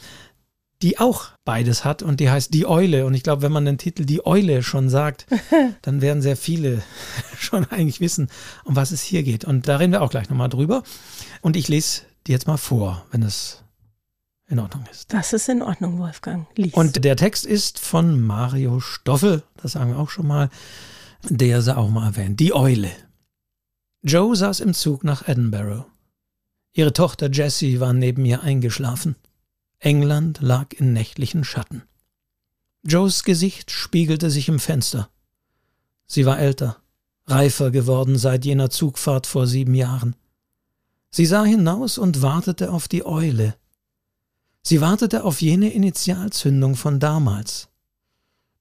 die auch beides hat und die heißt Die Eule. Und ich glaube, wenn man den Titel Die Eule schon sagt, dann werden sehr viele schon eigentlich wissen, um was es hier geht. Und da reden wir auch gleich nochmal drüber. Und ich lese die jetzt mal vor, wenn es in Ordnung ist. Das ist in Ordnung, Wolfgang. Lies. Und der Text ist von Mario Stoffel, das sagen wir auch schon mal, der sie auch mal erwähnt. Die Eule. Joe saß im Zug nach Edinburgh. Ihre Tochter Jessie war neben ihr eingeschlafen. England lag in nächtlichen Schatten. Joes Gesicht spiegelte sich im Fenster. Sie war älter, reifer geworden seit jener Zugfahrt vor sieben Jahren. Sie sah hinaus und wartete auf die Eule. Sie wartete auf jene Initialzündung von damals.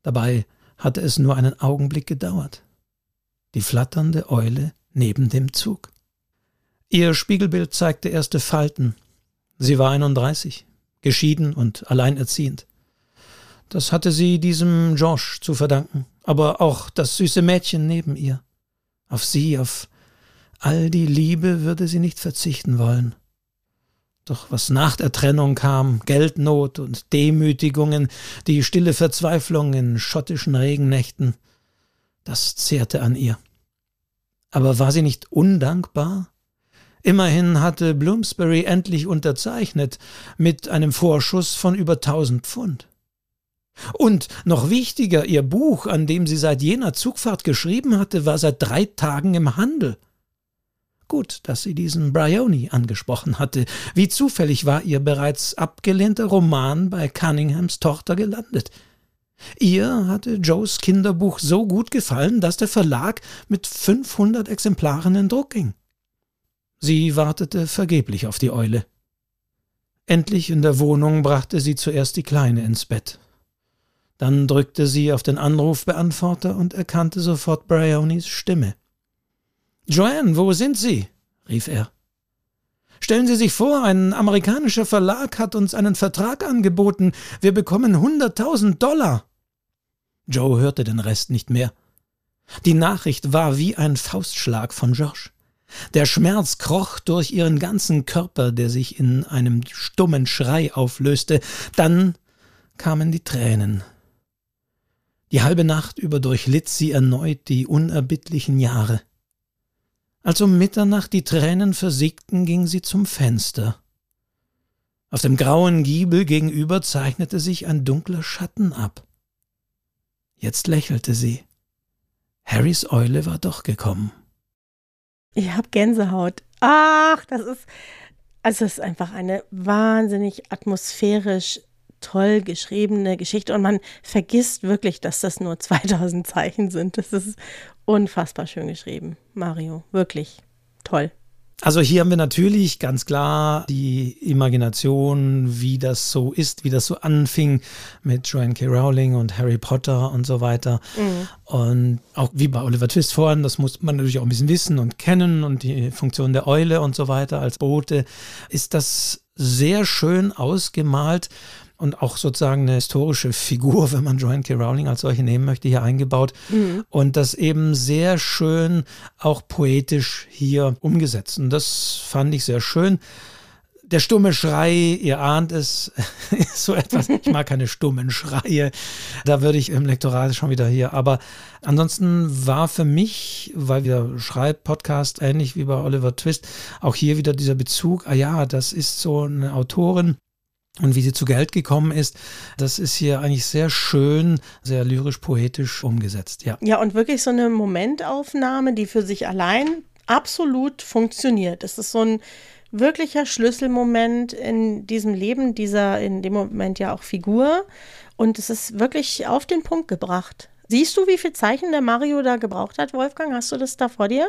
Dabei hatte es nur einen Augenblick gedauert. Die flatternde Eule neben dem Zug. Ihr Spiegelbild zeigte erste Falten. Sie war 31, geschieden und alleinerziehend. Das hatte sie diesem Georges zu verdanken, aber auch das süße Mädchen neben ihr. Auf sie, auf all die Liebe würde sie nicht verzichten wollen. Doch was nach der Trennung kam, Geldnot und Demütigungen, die stille Verzweiflung in schottischen Regennächten, das zehrte an ihr. Aber war sie nicht undankbar? Immerhin hatte Bloomsbury endlich unterzeichnet, mit einem Vorschuss von über tausend Pfund. Und noch wichtiger, ihr Buch, an dem sie seit jener Zugfahrt geschrieben hatte, war seit drei Tagen im Handel. Gut, dass sie diesen Bryony angesprochen hatte. Wie zufällig war ihr bereits abgelehnter Roman bei Cunninghams Tochter gelandet. Ihr hatte Joes Kinderbuch so gut gefallen, dass der Verlag mit 500 Exemplaren in Druck ging. Sie wartete vergeblich auf die Eule. Endlich in der Wohnung brachte sie zuerst die Kleine ins Bett. Dann drückte sie auf den Anrufbeantworter und erkannte sofort Bryonis Stimme. Joanne, wo sind Sie? rief er. Stellen Sie sich vor, ein amerikanischer Verlag hat uns einen Vertrag angeboten. Wir bekommen hunderttausend Dollar. Joe hörte den Rest nicht mehr. Die Nachricht war wie ein Faustschlag von George. Der Schmerz kroch durch ihren ganzen Körper, der sich in einem stummen Schrei auflöste. Dann kamen die Tränen. Die halbe Nacht über durchlitt sie erneut die unerbittlichen Jahre. Als um Mitternacht die Tränen versiegten, ging sie zum Fenster. Auf dem grauen Giebel gegenüber zeichnete sich ein dunkler Schatten ab. Jetzt lächelte sie. Harrys Eule war doch gekommen. Ich habe Gänsehaut. Ach, das ist, also es ist einfach eine wahnsinnig atmosphärisch toll geschriebene Geschichte und man vergisst wirklich, dass das nur 2000 Zeichen sind. Das ist unfassbar schön geschrieben, Mario. Wirklich toll. Also hier haben wir natürlich ganz klar die Imagination, wie das so ist, wie das so anfing mit Joanne K. Rowling und Harry Potter und so weiter. Mhm. Und auch wie bei Oliver Twist vorhin, das muss man natürlich auch ein bisschen wissen und kennen und die Funktion der Eule und so weiter als Bote, ist das sehr schön ausgemalt und auch sozusagen eine historische Figur, wenn man Joanne K. Rowling als solche nehmen möchte, hier eingebaut. Mhm. Und das eben sehr schön auch poetisch hier umgesetzt. Und das fand ich sehr schön. Der stumme Schrei, ihr ahnt es, ist so etwas. Ich mag keine stummen Schreie. Da würde ich im Lektorat schon wieder hier. Aber ansonsten war für mich, weil wir Schreib-Podcast ähnlich wie bei Oliver Twist, auch hier wieder dieser Bezug. Ah ja, das ist so eine Autorin, und wie sie zu Geld gekommen ist, das ist hier eigentlich sehr schön, sehr lyrisch-poetisch umgesetzt, ja. Ja, und wirklich so eine Momentaufnahme, die für sich allein absolut funktioniert. Es ist so ein wirklicher Schlüsselmoment in diesem Leben dieser, in dem Moment ja auch Figur. Und es ist wirklich auf den Punkt gebracht. Siehst du, wie viel Zeichen der Mario da gebraucht hat, Wolfgang? Hast du das da vor dir?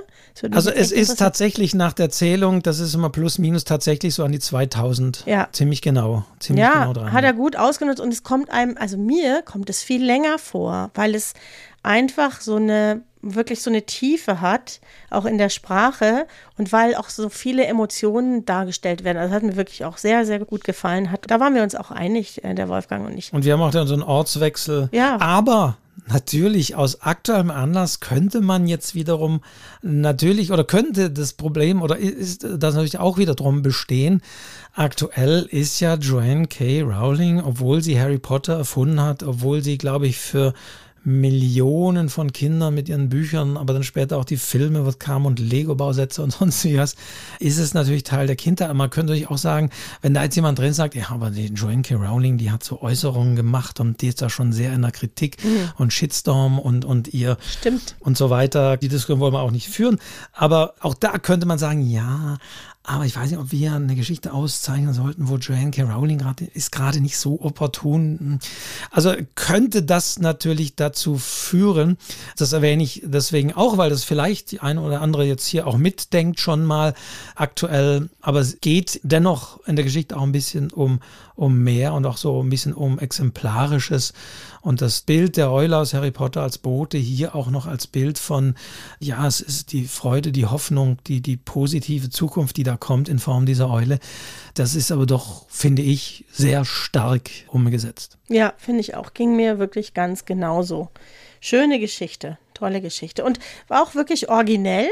Also es ist tatsächlich nach der Zählung, das ist immer plus minus tatsächlich so an die 2000. Ja. Ziemlich genau. Ziemlich ja, genau dran. hat er gut ausgenutzt und es kommt einem, also mir kommt es viel länger vor, weil es einfach so eine wirklich so eine Tiefe hat, auch in der Sprache und weil auch so viele Emotionen dargestellt werden. Also das hat mir wirklich auch sehr, sehr gut gefallen. Hat, da waren wir uns auch einig, äh, der Wolfgang und ich. Und wir haben auch dann so einen Ortswechsel. Ja. Aber natürlich aus aktuellem Anlass könnte man jetzt wiederum natürlich oder könnte das Problem oder ist das natürlich auch wieder drum bestehen. Aktuell ist ja Joanne K. Rowling, obwohl sie Harry Potter erfunden hat, obwohl sie, glaube ich, für Millionen von Kindern mit ihren Büchern, aber dann später auch die Filme, was kam und Lego-Bausätze und sonst was, ist es natürlich Teil der Kindheit. Man könnte euch auch sagen, wenn da jetzt jemand drin sagt, ja, aber die Joanne K. Rowling, die hat so Äußerungen gemacht und die ist da schon sehr in der Kritik mhm. und Shitstorm und, und ihr Stimmt. und so weiter. Die Diskussion wollen wir auch nicht führen. Aber auch da könnte man sagen, ja, aber ich weiß nicht, ob wir eine Geschichte auszeichnen sollten, wo Joanne K. Rowling gerade ist gerade nicht so opportun. Also könnte das natürlich dazu führen, das erwähne ich deswegen auch, weil das vielleicht die eine oder andere jetzt hier auch mitdenkt schon mal aktuell. Aber es geht dennoch in der Geschichte auch ein bisschen um, um mehr und auch so ein bisschen um Exemplarisches. Und das Bild der Eule aus Harry Potter als Bote hier auch noch als Bild von, ja, es ist die Freude, die Hoffnung, die, die positive Zukunft, die da kommt in Form dieser Eule. Das ist aber doch, finde ich, sehr stark umgesetzt. Ja, finde ich auch. Ging mir wirklich ganz genauso. Schöne Geschichte, tolle Geschichte. Und war auch wirklich originell.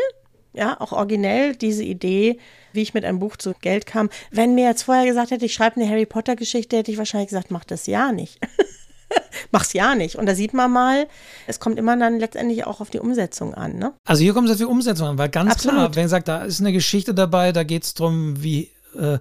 Ja, auch originell diese Idee, wie ich mit einem Buch zu Geld kam. Wenn mir jetzt vorher gesagt hätte, ich schreibe eine Harry Potter Geschichte, hätte ich wahrscheinlich gesagt, mach das ja nicht. mach's ja nicht. Und da sieht man mal, es kommt immer dann letztendlich auch auf die Umsetzung an. Ne? Also hier kommt es auf die Umsetzung an, weil ganz Absolut. klar, wenn ihr sagt, da ist eine Geschichte dabei, da geht es darum, wie. Äh,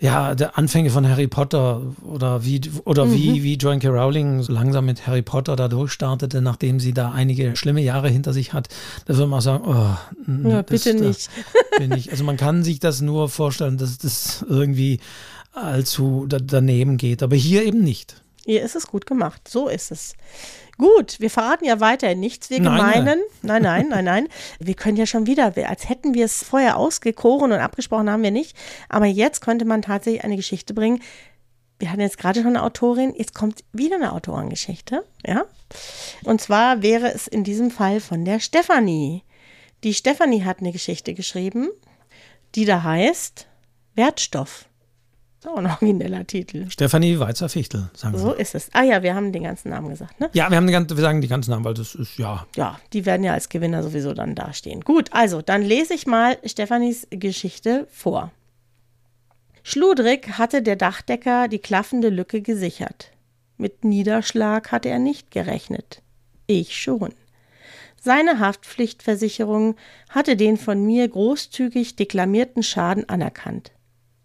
ja, der Anfänge von Harry Potter oder wie oder mhm. wie wie Joan K. Rowling so langsam mit Harry Potter da durchstartete, nachdem sie da einige schlimme Jahre hinter sich hat, da würde man auch sagen, oh, ja, bitte das, nicht. bin ich. Also man kann sich das nur vorstellen, dass das irgendwie allzu daneben geht, aber hier eben nicht. Hier ist es gut gemacht. So ist es. Gut, wir verraten ja weiterhin nichts. Wir gemeinen, nein, nein, nein, nein. Wir können ja schon wieder, als hätten wir es vorher ausgekoren und abgesprochen haben wir nicht. Aber jetzt könnte man tatsächlich eine Geschichte bringen. Wir hatten jetzt gerade schon eine Autorin, jetzt kommt wieder eine Autorengeschichte, ja. Und zwar wäre es in diesem Fall von der Stefanie. Die Stefanie hat eine Geschichte geschrieben, die da heißt Wertstoff. So ein origineller Titel. Stefanie Weizer-Fichtel, sagen wir. So ist es. Ah ja, wir haben den ganzen Namen gesagt, ne? Ja, wir, haben die ganze, wir sagen die ganzen Namen, weil das ist, ja. Ja, die werden ja als Gewinner sowieso dann dastehen. Gut, also, dann lese ich mal Stefanis Geschichte vor. Schludrig hatte der Dachdecker die klaffende Lücke gesichert. Mit Niederschlag hatte er nicht gerechnet. Ich schon. Seine Haftpflichtversicherung hatte den von mir großzügig deklamierten Schaden anerkannt.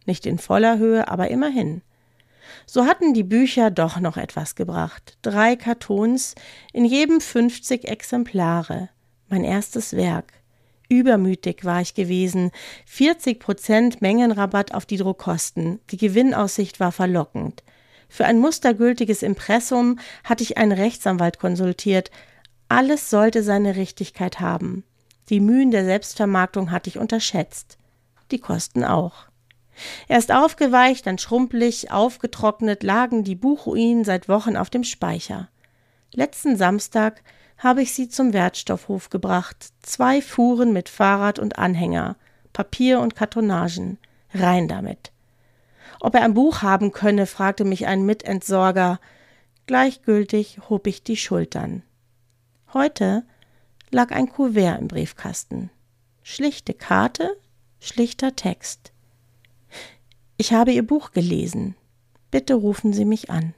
Nicht in voller Höhe, aber immerhin. So hatten die Bücher doch noch etwas gebracht. Drei Kartons, in jedem 50 Exemplare. Mein erstes Werk. Übermütig war ich gewesen. 40 Prozent Mengenrabatt auf die Druckkosten. Die Gewinnaussicht war verlockend. Für ein mustergültiges Impressum hatte ich einen Rechtsanwalt konsultiert. Alles sollte seine Richtigkeit haben. Die Mühen der Selbstvermarktung hatte ich unterschätzt. die Kosten auch. Erst aufgeweicht, dann schrumpelig, aufgetrocknet lagen die Buchruinen seit Wochen auf dem Speicher. Letzten Samstag habe ich sie zum Wertstoffhof gebracht. Zwei Fuhren mit Fahrrad und Anhänger, Papier und Kartonagen. Rein damit. Ob er ein Buch haben könne, fragte mich ein Mitentsorger. Gleichgültig hob ich die Schultern. Heute lag ein Kuvert im Briefkasten. Schlichte Karte, schlichter Text. Ich habe Ihr Buch gelesen. Bitte rufen Sie mich an.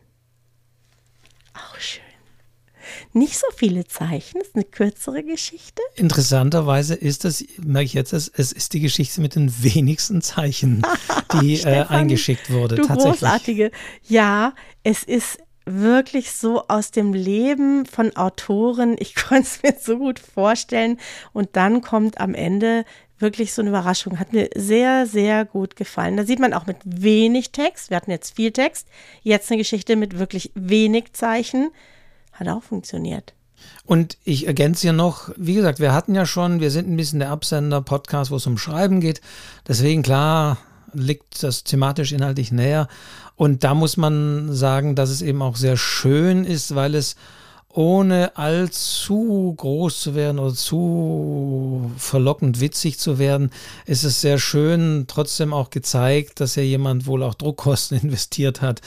Auch schön. Nicht so viele Zeichen, ist eine kürzere Geschichte. Interessanterweise ist das, merke ich jetzt, es ist die Geschichte mit den wenigsten Zeichen, die äh, eingeschickt wurde. Du großartige. Ja, es ist wirklich so aus dem Leben von Autoren. Ich konnte es mir so gut vorstellen. Und dann kommt am Ende wirklich so eine Überraschung. Hat mir sehr, sehr gut gefallen. Da sieht man auch mit wenig Text. Wir hatten jetzt viel Text. Jetzt eine Geschichte mit wirklich wenig Zeichen. Hat auch funktioniert. Und ich ergänze hier noch, wie gesagt, wir hatten ja schon, wir sind ein bisschen der Absender-Podcast, wo es um Schreiben geht. Deswegen, klar, liegt das thematisch inhaltlich näher. Und da muss man sagen, dass es eben auch sehr schön ist, weil es ohne allzu groß zu werden oder zu verlockend witzig zu werden, ist es sehr schön, trotzdem auch gezeigt, dass ja jemand wohl auch Druckkosten investiert hat,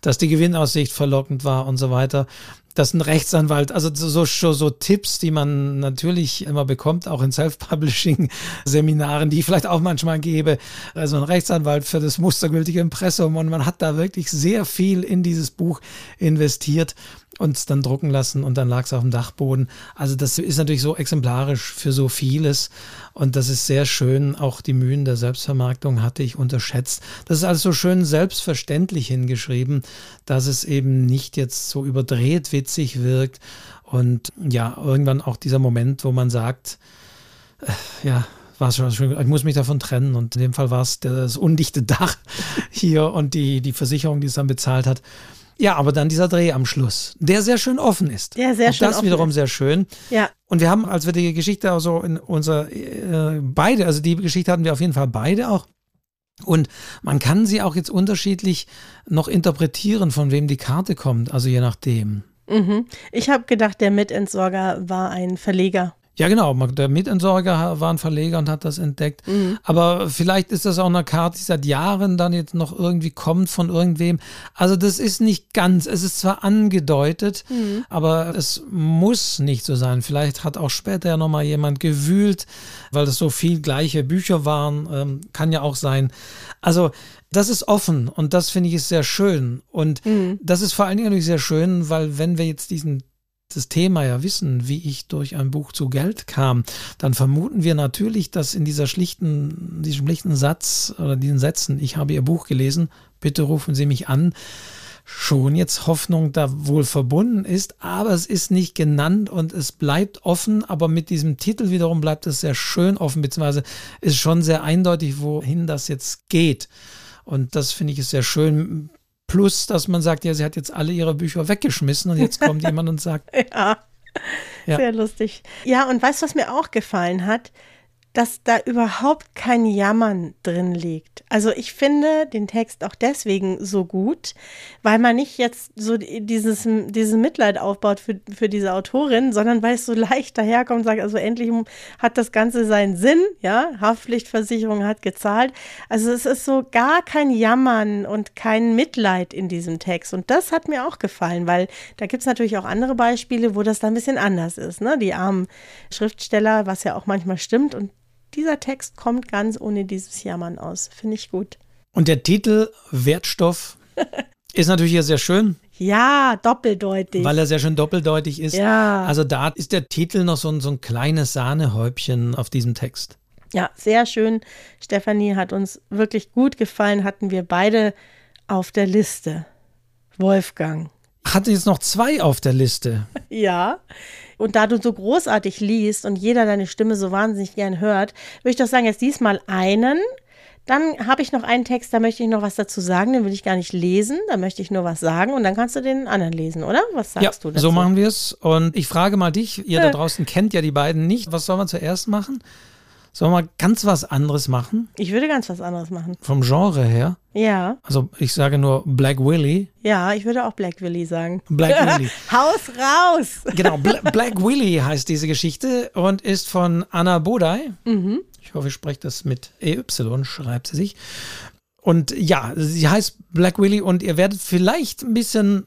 dass die Gewinnaussicht verlockend war und so weiter. Dass ein Rechtsanwalt, also so, so, so Tipps, die man natürlich immer bekommt, auch in Self-Publishing-Seminaren, die ich vielleicht auch manchmal gebe, also ein Rechtsanwalt für das mustergültige Impressum und man hat da wirklich sehr viel in dieses Buch investiert uns dann drucken lassen und dann lag es auf dem Dachboden. Also das ist natürlich so exemplarisch für so vieles und das ist sehr schön. Auch die Mühen der Selbstvermarktung hatte ich unterschätzt. Das ist also so schön selbstverständlich hingeschrieben, dass es eben nicht jetzt so überdreht witzig wirkt und ja, irgendwann auch dieser Moment, wo man sagt, äh, ja, schon, ich muss mich davon trennen. Und in dem Fall war es das undichte Dach hier und die, die Versicherung, die es dann bezahlt hat. Ja, aber dann dieser Dreh am Schluss, der sehr schön offen ist. Ja, sehr Auch schön. Das wiederum ist. sehr schön. Ja. Und wir haben, als wir die Geschichte also in unser äh, beide, also die Geschichte hatten wir auf jeden Fall beide auch. Und man kann sie auch jetzt unterschiedlich noch interpretieren, von wem die Karte kommt, also je nachdem. Mhm. Ich habe gedacht, der Mitentsorger war ein Verleger. Ja, genau. Der Mitentsorger war ein Verleger und hat das entdeckt. Mhm. Aber vielleicht ist das auch eine Karte, die seit Jahren dann jetzt noch irgendwie kommt von irgendwem. Also das ist nicht ganz, es ist zwar angedeutet, mhm. aber es muss nicht so sein. Vielleicht hat auch später ja nochmal jemand gewühlt, weil das so viel gleiche Bücher waren. Ähm, kann ja auch sein. Also das ist offen und das finde ich ist sehr schön. Und mhm. das ist vor allen Dingen natürlich sehr schön, weil wenn wir jetzt diesen das Thema ja wissen, wie ich durch ein Buch zu Geld kam, dann vermuten wir natürlich, dass in dieser schlichten, diesem schlichten Satz oder diesen Sätzen, ich habe Ihr Buch gelesen, bitte rufen Sie mich an, schon jetzt Hoffnung da wohl verbunden ist, aber es ist nicht genannt und es bleibt offen, aber mit diesem Titel wiederum bleibt es sehr schön offen, beziehungsweise ist schon sehr eindeutig, wohin das jetzt geht. Und das finde ich ist sehr schön. Plus, dass man sagt, ja, sie hat jetzt alle ihre Bücher weggeschmissen und jetzt kommt jemand und sagt. Ja. ja. Sehr lustig. Ja, und weißt du, was mir auch gefallen hat? Dass da überhaupt kein Jammern drin liegt. Also ich finde den Text auch deswegen so gut, weil man nicht jetzt so dieses, dieses Mitleid aufbaut für, für diese Autorin, sondern weil es so leicht daherkommt und sagt, also endlich hat das Ganze seinen Sinn, ja, Haftpflichtversicherung hat gezahlt. Also es ist so gar kein Jammern und kein Mitleid in diesem Text. Und das hat mir auch gefallen, weil da gibt es natürlich auch andere Beispiele, wo das da ein bisschen anders ist. Ne? Die armen Schriftsteller, was ja auch manchmal stimmt und dieser Text kommt ganz ohne dieses Jammern aus. Finde ich gut. Und der Titel Wertstoff ist natürlich hier sehr schön. Ja, doppeldeutig. Weil er sehr schön doppeldeutig ist. Ja. Also da ist der Titel noch so ein, so ein kleines Sahnehäubchen auf diesem Text. Ja, sehr schön. Stefanie hat uns wirklich gut gefallen, hatten wir beide auf der Liste. Wolfgang. Hatte jetzt noch zwei auf der Liste. ja. Und da du so großartig liest und jeder deine Stimme so wahnsinnig gern hört, würde ich doch sagen, jetzt diesmal einen. Dann habe ich noch einen Text, da möchte ich noch was dazu sagen, den will ich gar nicht lesen, da möchte ich nur was sagen und dann kannst du den anderen lesen, oder? Was sagst ja, du dazu? So machen wir es. Und ich frage mal dich, ihr da draußen kennt ja die beiden nicht. Was soll man zuerst machen? Sollen wir mal ganz was anderes machen? Ich würde ganz was anderes machen. Vom Genre her? Ja. Also ich sage nur Black Willy. Ja, ich würde auch Black Willy sagen. Black Willy. Haus raus! Genau, Bla Black Willy heißt diese Geschichte und ist von Anna Bodai. Mhm. Ich hoffe, ich spreche das mit EY, schreibt sie sich. Und ja, sie heißt Black Willy und ihr werdet vielleicht ein bisschen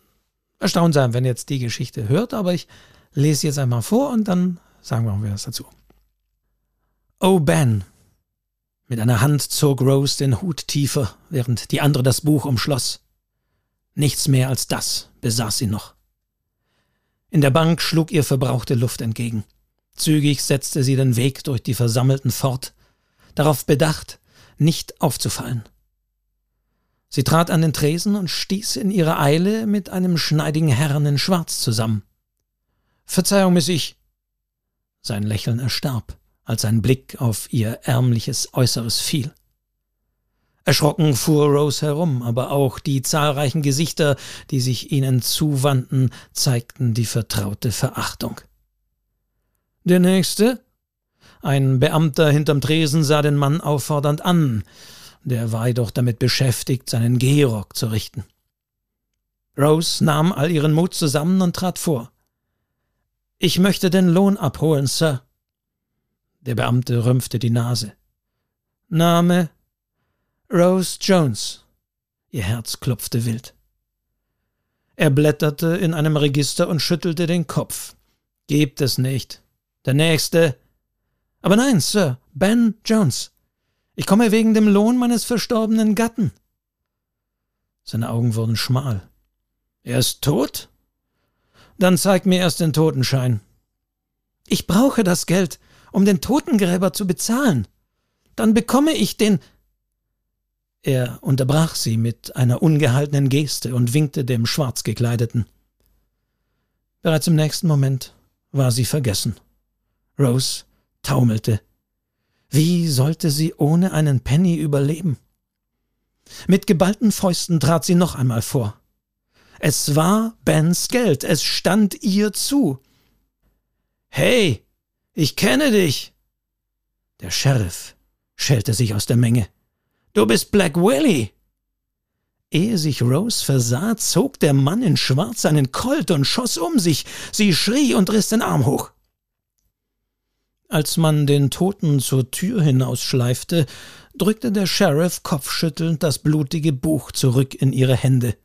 erstaunt sein, wenn ihr jetzt die Geschichte hört, aber ich lese jetzt einmal vor und dann sagen wir auch was dazu. Oh Ben. Mit einer Hand zog Rose den Hut tiefer, während die andere das Buch umschloss. Nichts mehr als das besaß sie noch. In der Bank schlug ihr verbrauchte Luft entgegen. Zügig setzte sie den Weg durch die Versammelten fort, darauf bedacht, nicht aufzufallen. Sie trat an den Tresen und stieß in ihrer Eile mit einem schneidigen Herrn in Schwarz zusammen. Verzeihung, Miss Ich. Sein Lächeln erstarb als sein Blick auf ihr ärmliches Äußeres fiel. Erschrocken fuhr Rose herum, aber auch die zahlreichen Gesichter, die sich ihnen zuwandten, zeigten die vertraute Verachtung. Der nächste? Ein Beamter hinterm Tresen sah den Mann auffordernd an, der war jedoch damit beschäftigt, seinen Gehrock zu richten. Rose nahm all ihren Mut zusammen und trat vor. Ich möchte den Lohn abholen, Sir. Der Beamte rümpfte die Nase. Name Rose Jones. Ihr Herz klopfte wild. Er blätterte in einem Register und schüttelte den Kopf. Gibt es nicht. Der nächste. Aber nein, Sir, Ben Jones. Ich komme wegen dem Lohn meines verstorbenen Gatten. Seine Augen wurden schmal. Er ist tot? Dann zeig mir erst den Totenschein. Ich brauche das Geld um den Totengräber zu bezahlen. Dann bekomme ich den. Er unterbrach sie mit einer ungehaltenen Geste und winkte dem Schwarzgekleideten. Bereits im nächsten Moment war sie vergessen. Rose taumelte. Wie sollte sie ohne einen Penny überleben? Mit geballten Fäusten trat sie noch einmal vor. Es war Bens Geld, es stand ihr zu. Hey, ich kenne dich. Der Sheriff schellte sich aus der Menge. Du bist Black Willie. Ehe sich Rose versah, zog der Mann in Schwarz einen Colt und schoss um sich. Sie schrie und riss den Arm hoch. Als man den Toten zur Tür hinausschleifte, drückte der Sheriff kopfschüttelnd das blutige Buch zurück in ihre Hände.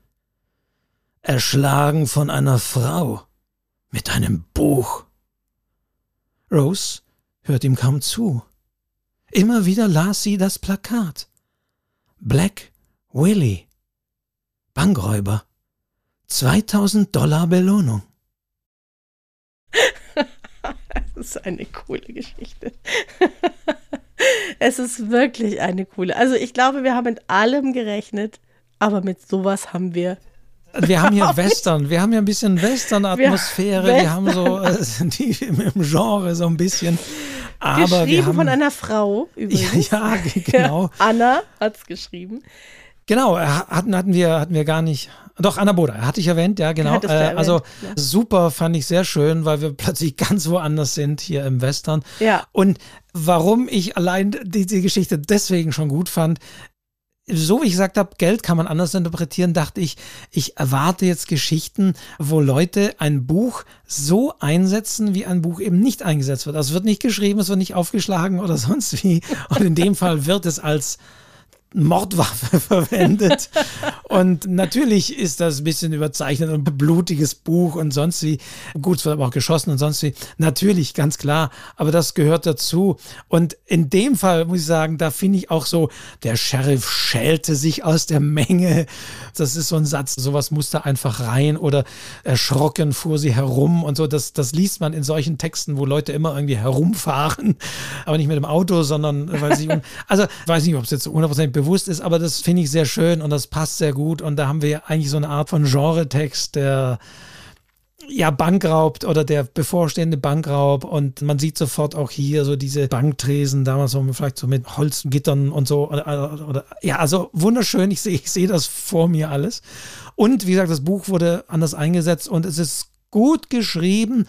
Erschlagen von einer Frau mit einem Buch. Rose hört ihm kaum zu. Immer wieder las sie das Plakat. Black Willie. Bankräuber. 2000 Dollar Belohnung. das ist eine coole Geschichte. es ist wirklich eine coole. Also ich glaube, wir haben mit allem gerechnet, aber mit sowas haben wir wir haben hier Western, wir haben hier ein bisschen Western-Atmosphäre, wir, wir, haben so äh, die im Genre so ein bisschen. Aber geschrieben wir haben, von einer Frau übrigens. Ja, ja genau. Anna hat es geschrieben. Genau, hatten, hatten, wir, hatten wir gar nicht. Doch, Anna Boda, hatte ich erwähnt, ja, genau. Äh, erwähnt, also ja. super fand ich sehr schön, weil wir plötzlich ganz woanders sind hier im Western. Ja. Und warum ich allein diese Geschichte deswegen schon gut fand, so wie ich gesagt habe, Geld kann man anders interpretieren, dachte ich, ich erwarte jetzt Geschichten, wo Leute ein Buch so einsetzen, wie ein Buch eben nicht eingesetzt wird. Also es wird nicht geschrieben, es wird nicht aufgeschlagen oder sonst wie. Und in dem Fall wird es als Mordwaffe verwendet. und natürlich ist das ein bisschen überzeichnet und blutiges Buch und sonst wie. Gut, es wird aber auch geschossen und sonst wie. Natürlich, ganz klar. Aber das gehört dazu. Und in dem Fall muss ich sagen, da finde ich auch so, der Sheriff schälte sich aus der Menge. Das ist so ein Satz, sowas musste einfach rein oder erschrocken fuhr sie herum und so. Das, das liest man in solchen Texten, wo Leute immer irgendwie herumfahren. Aber nicht mit dem Auto, sondern weil sie, also weiß nicht, ob es jetzt 100% bewusst ist, aber das finde ich sehr schön und das passt sehr gut. Und da haben wir eigentlich so eine Art von Genre-Text, der ja, Bankraub oder der bevorstehende Bankraub und man sieht sofort auch hier so diese Banktresen, damals so vielleicht so mit Holzgittern und so oder, oder ja, also wunderschön, ich sehe ich sehe das vor mir alles und wie gesagt, das Buch wurde anders eingesetzt und es ist gut geschrieben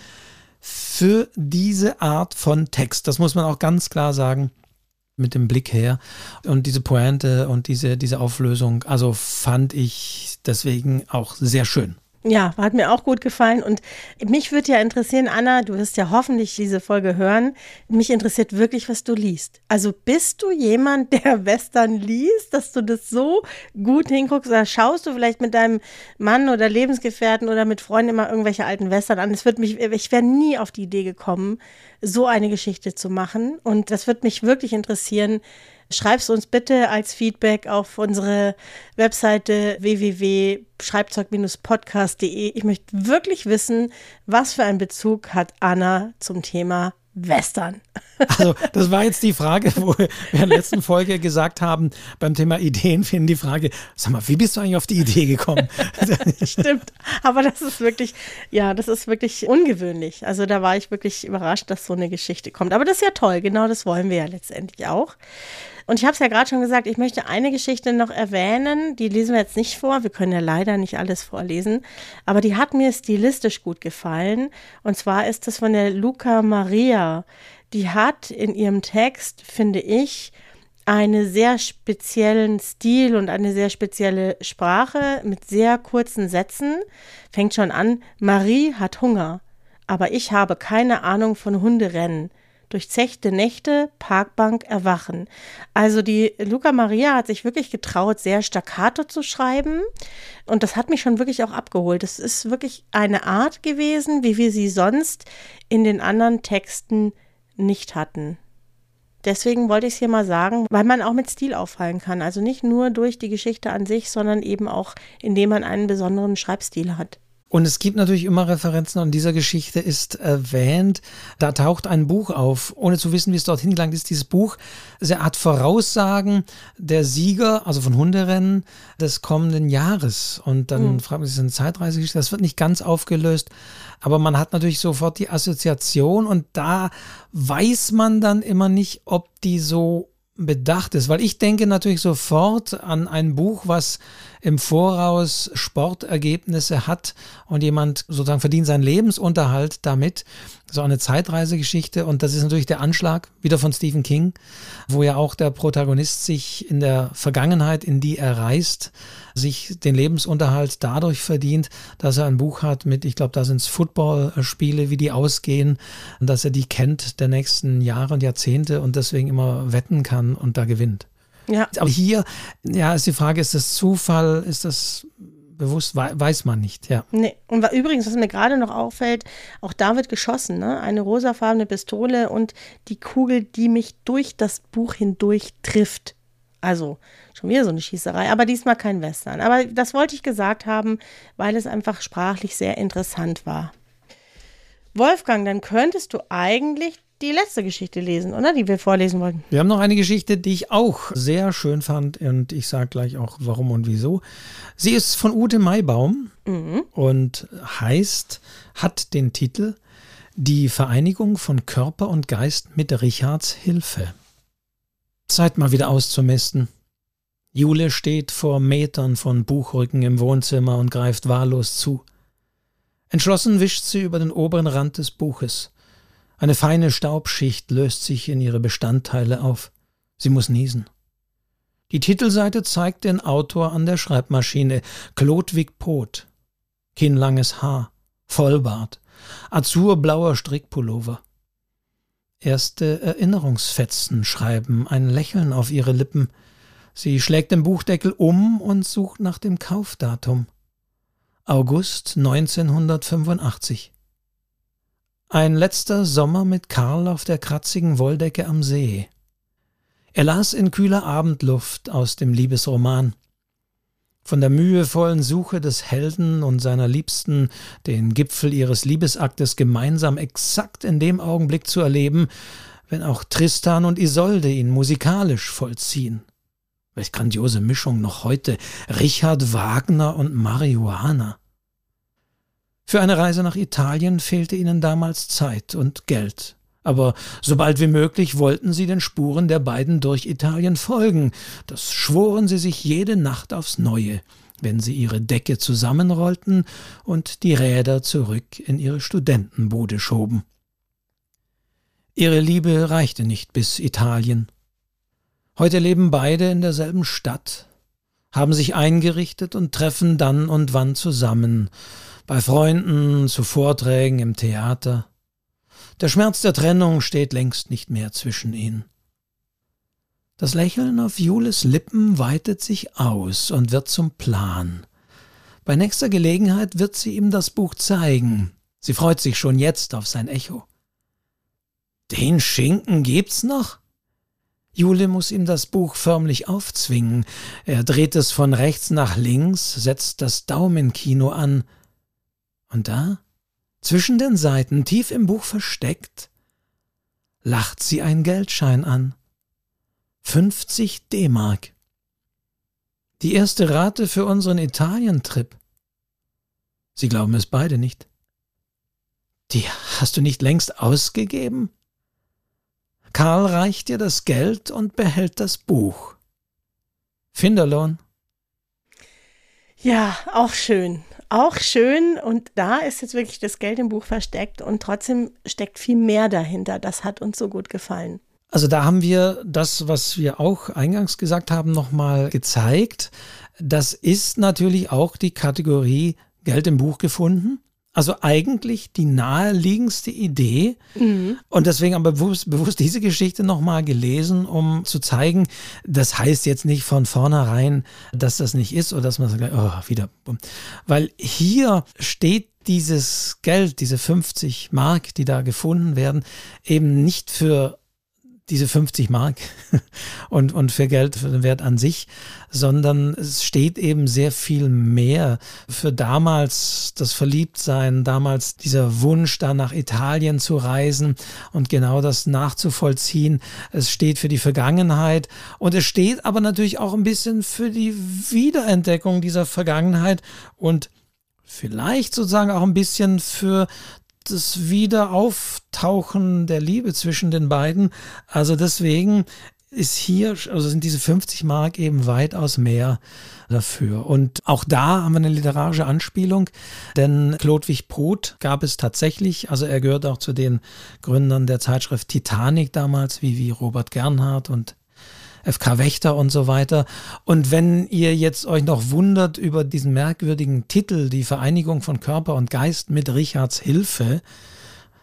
für diese Art von Text, das muss man auch ganz klar sagen. Mit dem Blick her. Und diese Pointe und diese, diese Auflösung, also fand ich deswegen auch sehr schön. Ja, hat mir auch gut gefallen. Und mich würde ja interessieren, Anna, du wirst ja hoffentlich diese Folge hören. Mich interessiert wirklich, was du liest. Also bist du jemand, der Western liest, dass du das so gut hinguckst? Oder schaust du vielleicht mit deinem Mann oder Lebensgefährten oder mit Freunden immer irgendwelche alten Western an? Es wird mich, ich wäre nie auf die Idee gekommen, so eine Geschichte zu machen. Und das wird mich wirklich interessieren, Schreib's uns bitte als Feedback auf unsere Webseite www.schreibzeug-podcast.de. Ich möchte wirklich wissen, was für einen Bezug hat Anna zum Thema Western. Also, das war jetzt die Frage, wo wir in der letzten Folge gesagt haben, beim Thema Ideen finden die Frage, sag mal, wie bist du eigentlich auf die Idee gekommen? Stimmt, aber das ist wirklich, ja, das ist wirklich ungewöhnlich. Also, da war ich wirklich überrascht, dass so eine Geschichte kommt. Aber das ist ja toll, genau das wollen wir ja letztendlich auch. Und ich habe es ja gerade schon gesagt, ich möchte eine Geschichte noch erwähnen, die lesen wir jetzt nicht vor, wir können ja leider nicht alles vorlesen, aber die hat mir stilistisch gut gefallen. Und zwar ist das von der Luca Maria. Die hat in ihrem Text, finde ich, einen sehr speziellen Stil und eine sehr spezielle Sprache mit sehr kurzen Sätzen. Fängt schon an, Marie hat Hunger, aber ich habe keine Ahnung von Hunderennen durchzechte Nächte, Parkbank, Erwachen. Also die Luca Maria hat sich wirklich getraut, sehr staccato zu schreiben. Und das hat mich schon wirklich auch abgeholt. Das ist wirklich eine Art gewesen, wie wir sie sonst in den anderen Texten nicht hatten. Deswegen wollte ich es hier mal sagen, weil man auch mit Stil auffallen kann. Also nicht nur durch die Geschichte an sich, sondern eben auch, indem man einen besonderen Schreibstil hat. Und es gibt natürlich immer Referenzen und dieser Geschichte ist erwähnt. Da taucht ein Buch auf, ohne zu wissen, wie es dorthin gelangt ist. Dieses Buch, es hat Voraussagen der Sieger, also von Hunderennen des kommenden Jahres. Und dann mhm. fragt man sich, ist eine Zeitreisegeschichte? Das wird nicht ganz aufgelöst. Aber man hat natürlich sofort die Assoziation und da weiß man dann immer nicht, ob die so bedacht ist, weil ich denke natürlich sofort an ein Buch, was im Voraus Sportergebnisse hat und jemand sozusagen verdient seinen Lebensunterhalt damit. So eine Zeitreisegeschichte und das ist natürlich der Anschlag wieder von Stephen King, wo ja auch der Protagonist sich in der Vergangenheit, in die er reist, sich den Lebensunterhalt dadurch verdient, dass er ein Buch hat mit, ich glaube, da sind es Footballspiele, wie die ausgehen, dass er die kennt der nächsten Jahre und Jahrzehnte und deswegen immer wetten kann und da gewinnt. Ja. Aber hier, ja, ist die Frage, ist das Zufall, ist das bewusst, weiß man nicht, ja. Nee. Und übrigens, was mir gerade noch auffällt, auch da wird geschossen, ne? Eine rosafarbene Pistole und die Kugel, die mich durch das Buch hindurch trifft. Also schon wieder so eine Schießerei, aber diesmal kein Western. Aber das wollte ich gesagt haben, weil es einfach sprachlich sehr interessant war. Wolfgang, dann könntest du eigentlich die letzte Geschichte lesen, oder? Die wir vorlesen wollten. Wir haben noch eine Geschichte, die ich auch sehr schön fand und ich sage gleich auch warum und wieso. Sie ist von Ute Maibaum mhm. und heißt, hat den Titel Die Vereinigung von Körper und Geist mit Richards Hilfe. Zeit mal wieder auszumisten. Jule steht vor Metern von Buchrücken im Wohnzimmer und greift wahllos zu. Entschlossen wischt sie über den oberen Rand des Buches. Eine feine Staubschicht löst sich in ihre Bestandteile auf. Sie muss niesen. Die Titelseite zeigt den Autor an der Schreibmaschine, Klodwig Pot. Kinnlanges Haar, Vollbart, azurblauer Strickpullover. Erste Erinnerungsfetzen schreiben ein Lächeln auf ihre Lippen. Sie schlägt den Buchdeckel um und sucht nach dem Kaufdatum. August 1985. Ein letzter Sommer mit Karl auf der kratzigen Wolldecke am See. Er las in kühler Abendluft aus dem Liebesroman. Von der mühevollen Suche des Helden und seiner Liebsten, den Gipfel ihres Liebesaktes gemeinsam exakt in dem Augenblick zu erleben, wenn auch Tristan und Isolde ihn musikalisch vollziehen. Welch grandiose Mischung noch heute. Richard Wagner und Marihuana. Für eine Reise nach Italien fehlte ihnen damals Zeit und Geld. Aber sobald wie möglich wollten sie den Spuren der beiden durch Italien folgen. Das schworen sie sich jede Nacht aufs Neue, wenn sie ihre Decke zusammenrollten und die Räder zurück in ihre Studentenbude schoben. Ihre Liebe reichte nicht bis Italien. Heute leben beide in derselben Stadt, haben sich eingerichtet und treffen dann und wann zusammen, bei Freunden, zu Vorträgen im Theater. Der Schmerz der Trennung steht längst nicht mehr zwischen ihnen. Das Lächeln auf Jules Lippen weitet sich aus und wird zum Plan. Bei nächster Gelegenheit wird sie ihm das Buch zeigen. Sie freut sich schon jetzt auf sein Echo. Den Schinken gibt's noch? Jule muss ihm das Buch förmlich aufzwingen. Er dreht es von rechts nach links, setzt das Daumenkino an. Und da, zwischen den Seiten, tief im Buch versteckt, lacht sie ein Geldschein an. 50 D-Mark. Die erste Rate für unseren Italientrip. Sie glauben es beide nicht. Die hast du nicht längst ausgegeben? Karl reicht dir das Geld und behält das Buch. Finderlohn. Ja, auch schön. Auch schön. Und da ist jetzt wirklich das Geld im Buch versteckt und trotzdem steckt viel mehr dahinter. Das hat uns so gut gefallen. Also da haben wir das, was wir auch eingangs gesagt haben, nochmal gezeigt. Das ist natürlich auch die Kategorie Geld im Buch gefunden. Also eigentlich die naheliegendste Idee. Mhm. Und deswegen aber bewusst, bewusst diese Geschichte nochmal gelesen, um zu zeigen, das heißt jetzt nicht von vornherein, dass das nicht ist oder dass man sagt, oh, wieder. Weil hier steht dieses Geld, diese 50 Mark, die da gefunden werden, eben nicht für diese 50 Mark und, und für Geld, für den Wert an sich, sondern es steht eben sehr viel mehr für damals das Verliebtsein, damals dieser Wunsch, da nach Italien zu reisen und genau das nachzuvollziehen. Es steht für die Vergangenheit und es steht aber natürlich auch ein bisschen für die Wiederentdeckung dieser Vergangenheit und vielleicht sozusagen auch ein bisschen für das Wiederauftauchen der Liebe zwischen den beiden. Also deswegen ist hier, also sind diese 50 Mark eben weitaus mehr dafür. Und auch da haben wir eine literarische Anspielung, denn Klodwig Poth gab es tatsächlich, also er gehört auch zu den Gründern der Zeitschrift Titanic damals, wie, wie Robert Gernhardt und FK Wächter und so weiter. Und wenn ihr jetzt euch noch wundert über diesen merkwürdigen Titel, die Vereinigung von Körper und Geist mit Richards Hilfe,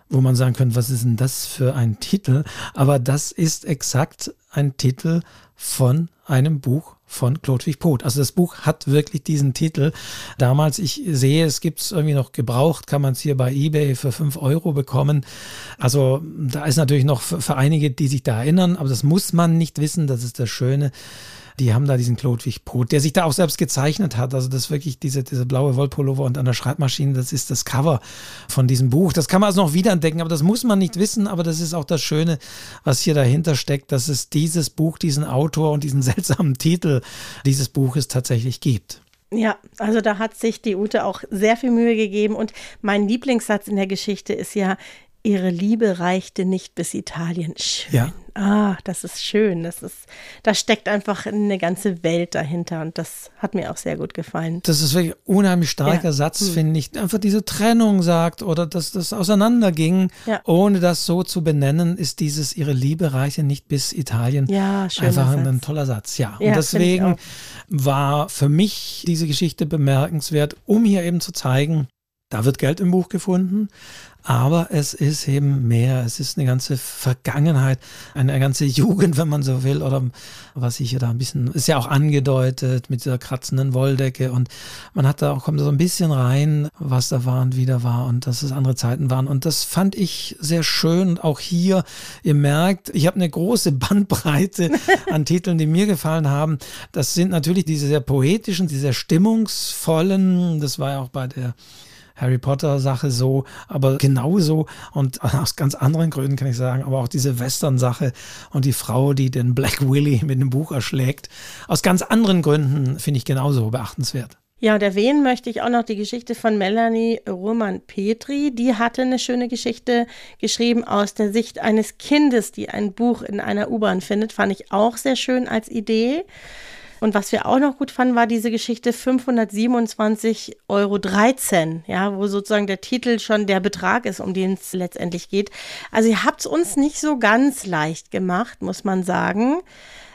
wo man sagen könnte, was ist denn das für ein Titel? Aber das ist exakt ein Titel von einem Buch von Chlodwig Poth. Also das Buch hat wirklich diesen Titel. Damals, ich sehe, es gibt es irgendwie noch gebraucht, kann man es hier bei eBay für fünf Euro bekommen. Also da ist natürlich noch für, für einige, die sich da erinnern, aber das muss man nicht wissen, das ist das Schöne die haben da diesen Klodwig Pot, der sich da auch selbst gezeichnet hat. Also das wirklich diese, diese blaue Wollpullover und an der Schreibmaschine, das ist das Cover von diesem Buch. Das kann man also noch wiederentdecken, aber das muss man nicht wissen. Aber das ist auch das Schöne, was hier dahinter steckt, dass es dieses Buch, diesen Autor und diesen seltsamen Titel dieses Buches tatsächlich gibt. Ja, also da hat sich die Ute auch sehr viel Mühe gegeben. Und mein Lieblingssatz in der Geschichte ist ja, ihre Liebe reichte nicht bis Italien. Schön. Ja. Ah, das ist schön. Das ist, da steckt einfach eine ganze Welt dahinter und das hat mir auch sehr gut gefallen. Das ist wirklich ein unheimlich starker ja. Satz, hm. finde ich. Einfach diese Trennung sagt oder dass das auseinanderging, ja. ohne das so zu benennen, ist dieses ihre Liebe reiche nicht bis Italien. Ja, schön. Einfach ein, ein, toller Satz, ja. ja und deswegen war für mich diese Geschichte bemerkenswert, um hier eben zu zeigen, da wird Geld im Buch gefunden, aber es ist eben mehr. Es ist eine ganze Vergangenheit, eine ganze Jugend, wenn man so will, oder was ich hier da ein bisschen, ist ja auch angedeutet mit dieser kratzenden Wolldecke und man hat da auch, kommt so ein bisschen rein, was da war und wieder war und dass es andere Zeiten waren und das fand ich sehr schön auch hier, ihr merkt, ich habe eine große Bandbreite an Titeln, die mir gefallen haben. Das sind natürlich diese sehr poetischen, diese sehr stimmungsvollen, das war ja auch bei der Harry Potter-Sache so, aber genauso und aus ganz anderen Gründen kann ich sagen, aber auch diese Western-Sache und die Frau, die den Black Willy mit dem Buch erschlägt, aus ganz anderen Gründen finde ich genauso beachtenswert. Ja, und erwähnen möchte ich auch noch die Geschichte von Melanie Roman-Petri. Die hatte eine schöne Geschichte geschrieben aus der Sicht eines Kindes, die ein Buch in einer U-Bahn findet. Fand ich auch sehr schön als Idee. Und was wir auch noch gut fanden, war diese Geschichte 527,13 Euro, ja, wo sozusagen der Titel schon der Betrag ist, um den es letztendlich geht. Also ihr habt es uns nicht so ganz leicht gemacht, muss man sagen.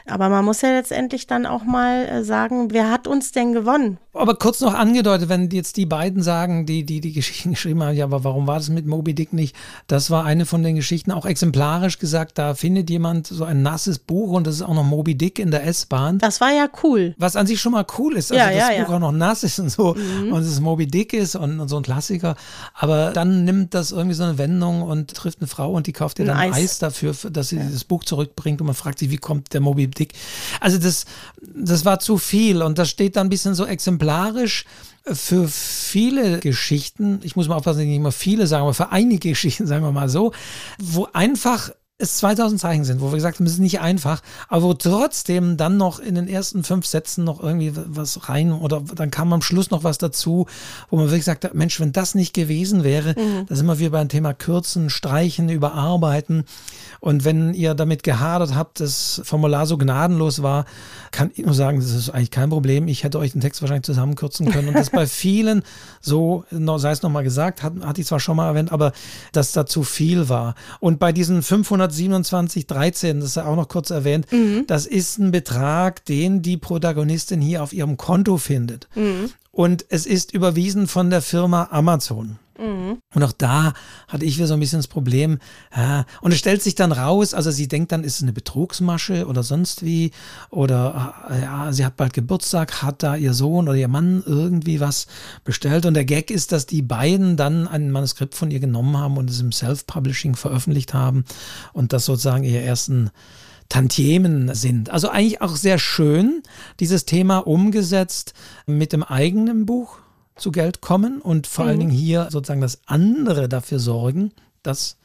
Aber man muss ja letztendlich dann auch mal äh, sagen, wer hat uns denn gewonnen? Aber kurz noch angedeutet, wenn jetzt die beiden sagen, die die, die Geschichten geschrieben haben, ja, aber warum war das mit Moby Dick nicht? Das war eine von den Geschichten, auch exemplarisch gesagt, da findet jemand so ein nasses Buch und das ist auch noch Moby Dick in der S-Bahn. Das war ja cool. Was an sich schon mal cool ist, also Ja, das ja, Buch ja. auch noch nass ist und so Mhm. und es Moby Dick ist und, und so ein Klassiker. Aber dann nimmt das irgendwie so eine Wendung und trifft eine Frau und die kauft ihr Ein dann Eis, Eis. dafür, für- dass sie dieses Buch zurückbringt und man fragt sich, wie kommt der Moby Dick? Also das, das war zu viel und das steht dann ein bisschen so exemplarisch für viele Geschichten, ich muss mal aufpassen, dass ich nicht immer viele sagen, aber für einige Geschichten, sagen wir mal so, wo einfach es 2000 Zeichen sind, wo wir gesagt haben, es ist nicht einfach, aber wo trotzdem dann noch in den ersten fünf Sätzen noch irgendwie was rein oder dann kam am Schluss noch was dazu, wo man wirklich sagt, Mensch, wenn das nicht gewesen wäre, da sind wir wieder beim Thema Kürzen, Streichen, Überarbeiten. Und wenn ihr damit gehadert habt, das Formular so gnadenlos war, kann ich nur sagen, das ist eigentlich kein Problem. Ich hätte euch den Text wahrscheinlich zusammenkürzen können. Und das bei vielen so, sei es nochmal gesagt, hat, hatte ich zwar schon mal erwähnt, aber dass da zu viel war. Und bei diesen 527, 13, das ist ja auch noch kurz erwähnt, das ist ein Betrag, den die Protagonistin hier auf ihrem Konto findet. Und es ist überwiesen von der Firma Amazon. Und auch da hatte ich wieder so ein bisschen das Problem. Ja, und es stellt sich dann raus, also sie denkt dann, ist es eine Betrugsmasche oder sonst wie. Oder äh, ja, sie hat bald Geburtstag, hat da ihr Sohn oder ihr Mann irgendwie was bestellt. Und der Gag ist, dass die beiden dann ein Manuskript von ihr genommen haben und es im Self-Publishing veröffentlicht haben. Und das sozusagen ihre ersten Tantiemen sind. Also eigentlich auch sehr schön, dieses Thema umgesetzt mit dem eigenen Buch zu Geld kommen und vor allen Dingen hier sozusagen das andere dafür sorgen, dass,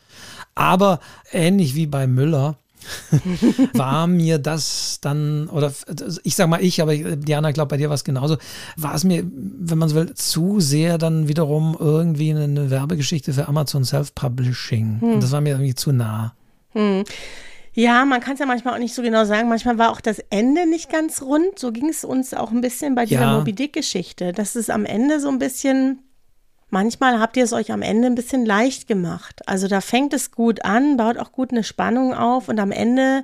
aber ähnlich wie bei Müller, war mir das dann, oder ich sag mal ich, aber Diana glaubt bei dir war es genauso, war es mir, wenn man so will, zu sehr dann wiederum irgendwie eine Werbegeschichte für Amazon Self-Publishing. Und das war mir irgendwie zu nah. Ja, man kann es ja manchmal auch nicht so genau sagen. Manchmal war auch das Ende nicht ganz rund. So ging es uns auch ein bisschen bei dieser Ja. Moby Dick-Geschichte. Das ist am Ende so ein bisschen. Manchmal habt ihr es euch am Ende ein bisschen leicht gemacht. Also da fängt es gut an, baut auch gut eine Spannung auf und am Ende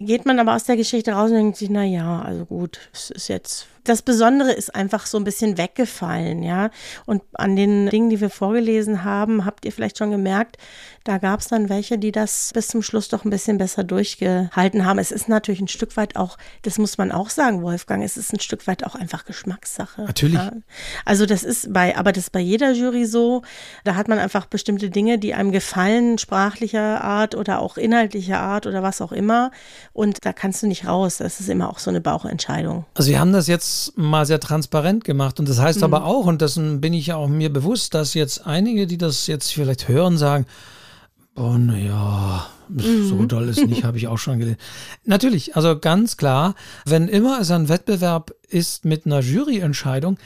geht man aber aus der Geschichte raus und denkt sich, na ja, also gut, es ist jetzt. Das Besondere ist einfach so ein bisschen weggefallen, ja. Und an den Dingen, die wir vorgelesen haben, habt ihr vielleicht schon gemerkt, da gab es dann welche, die das bis zum Schluss doch ein bisschen besser durchgehalten haben. Es ist natürlich ein Stück weit auch, das muss man auch sagen, Wolfgang, es ist ein Stück weit auch einfach Geschmackssache. Natürlich. Ja. Also das ist bei, aber das ist bei jeder Jury so. Da hat man einfach bestimmte Dinge, die einem gefallen, sprachlicher Art oder auch inhaltlicher Art oder was auch immer. Und da kannst du nicht raus. Das ist immer auch so eine Bauchentscheidung. Also wir haben das jetzt mal sehr transparent gemacht und das heißt aber Mhm. auch, und dessen bin ich ja auch mir bewusst, dass jetzt einige, die das jetzt vielleicht hören, sagen, oh naja, Mhm. so doll ist nicht, habe ich auch schon gelesen. Natürlich, also ganz klar, wenn immer es ein Wettbewerb ist mit einer Juryentscheidung,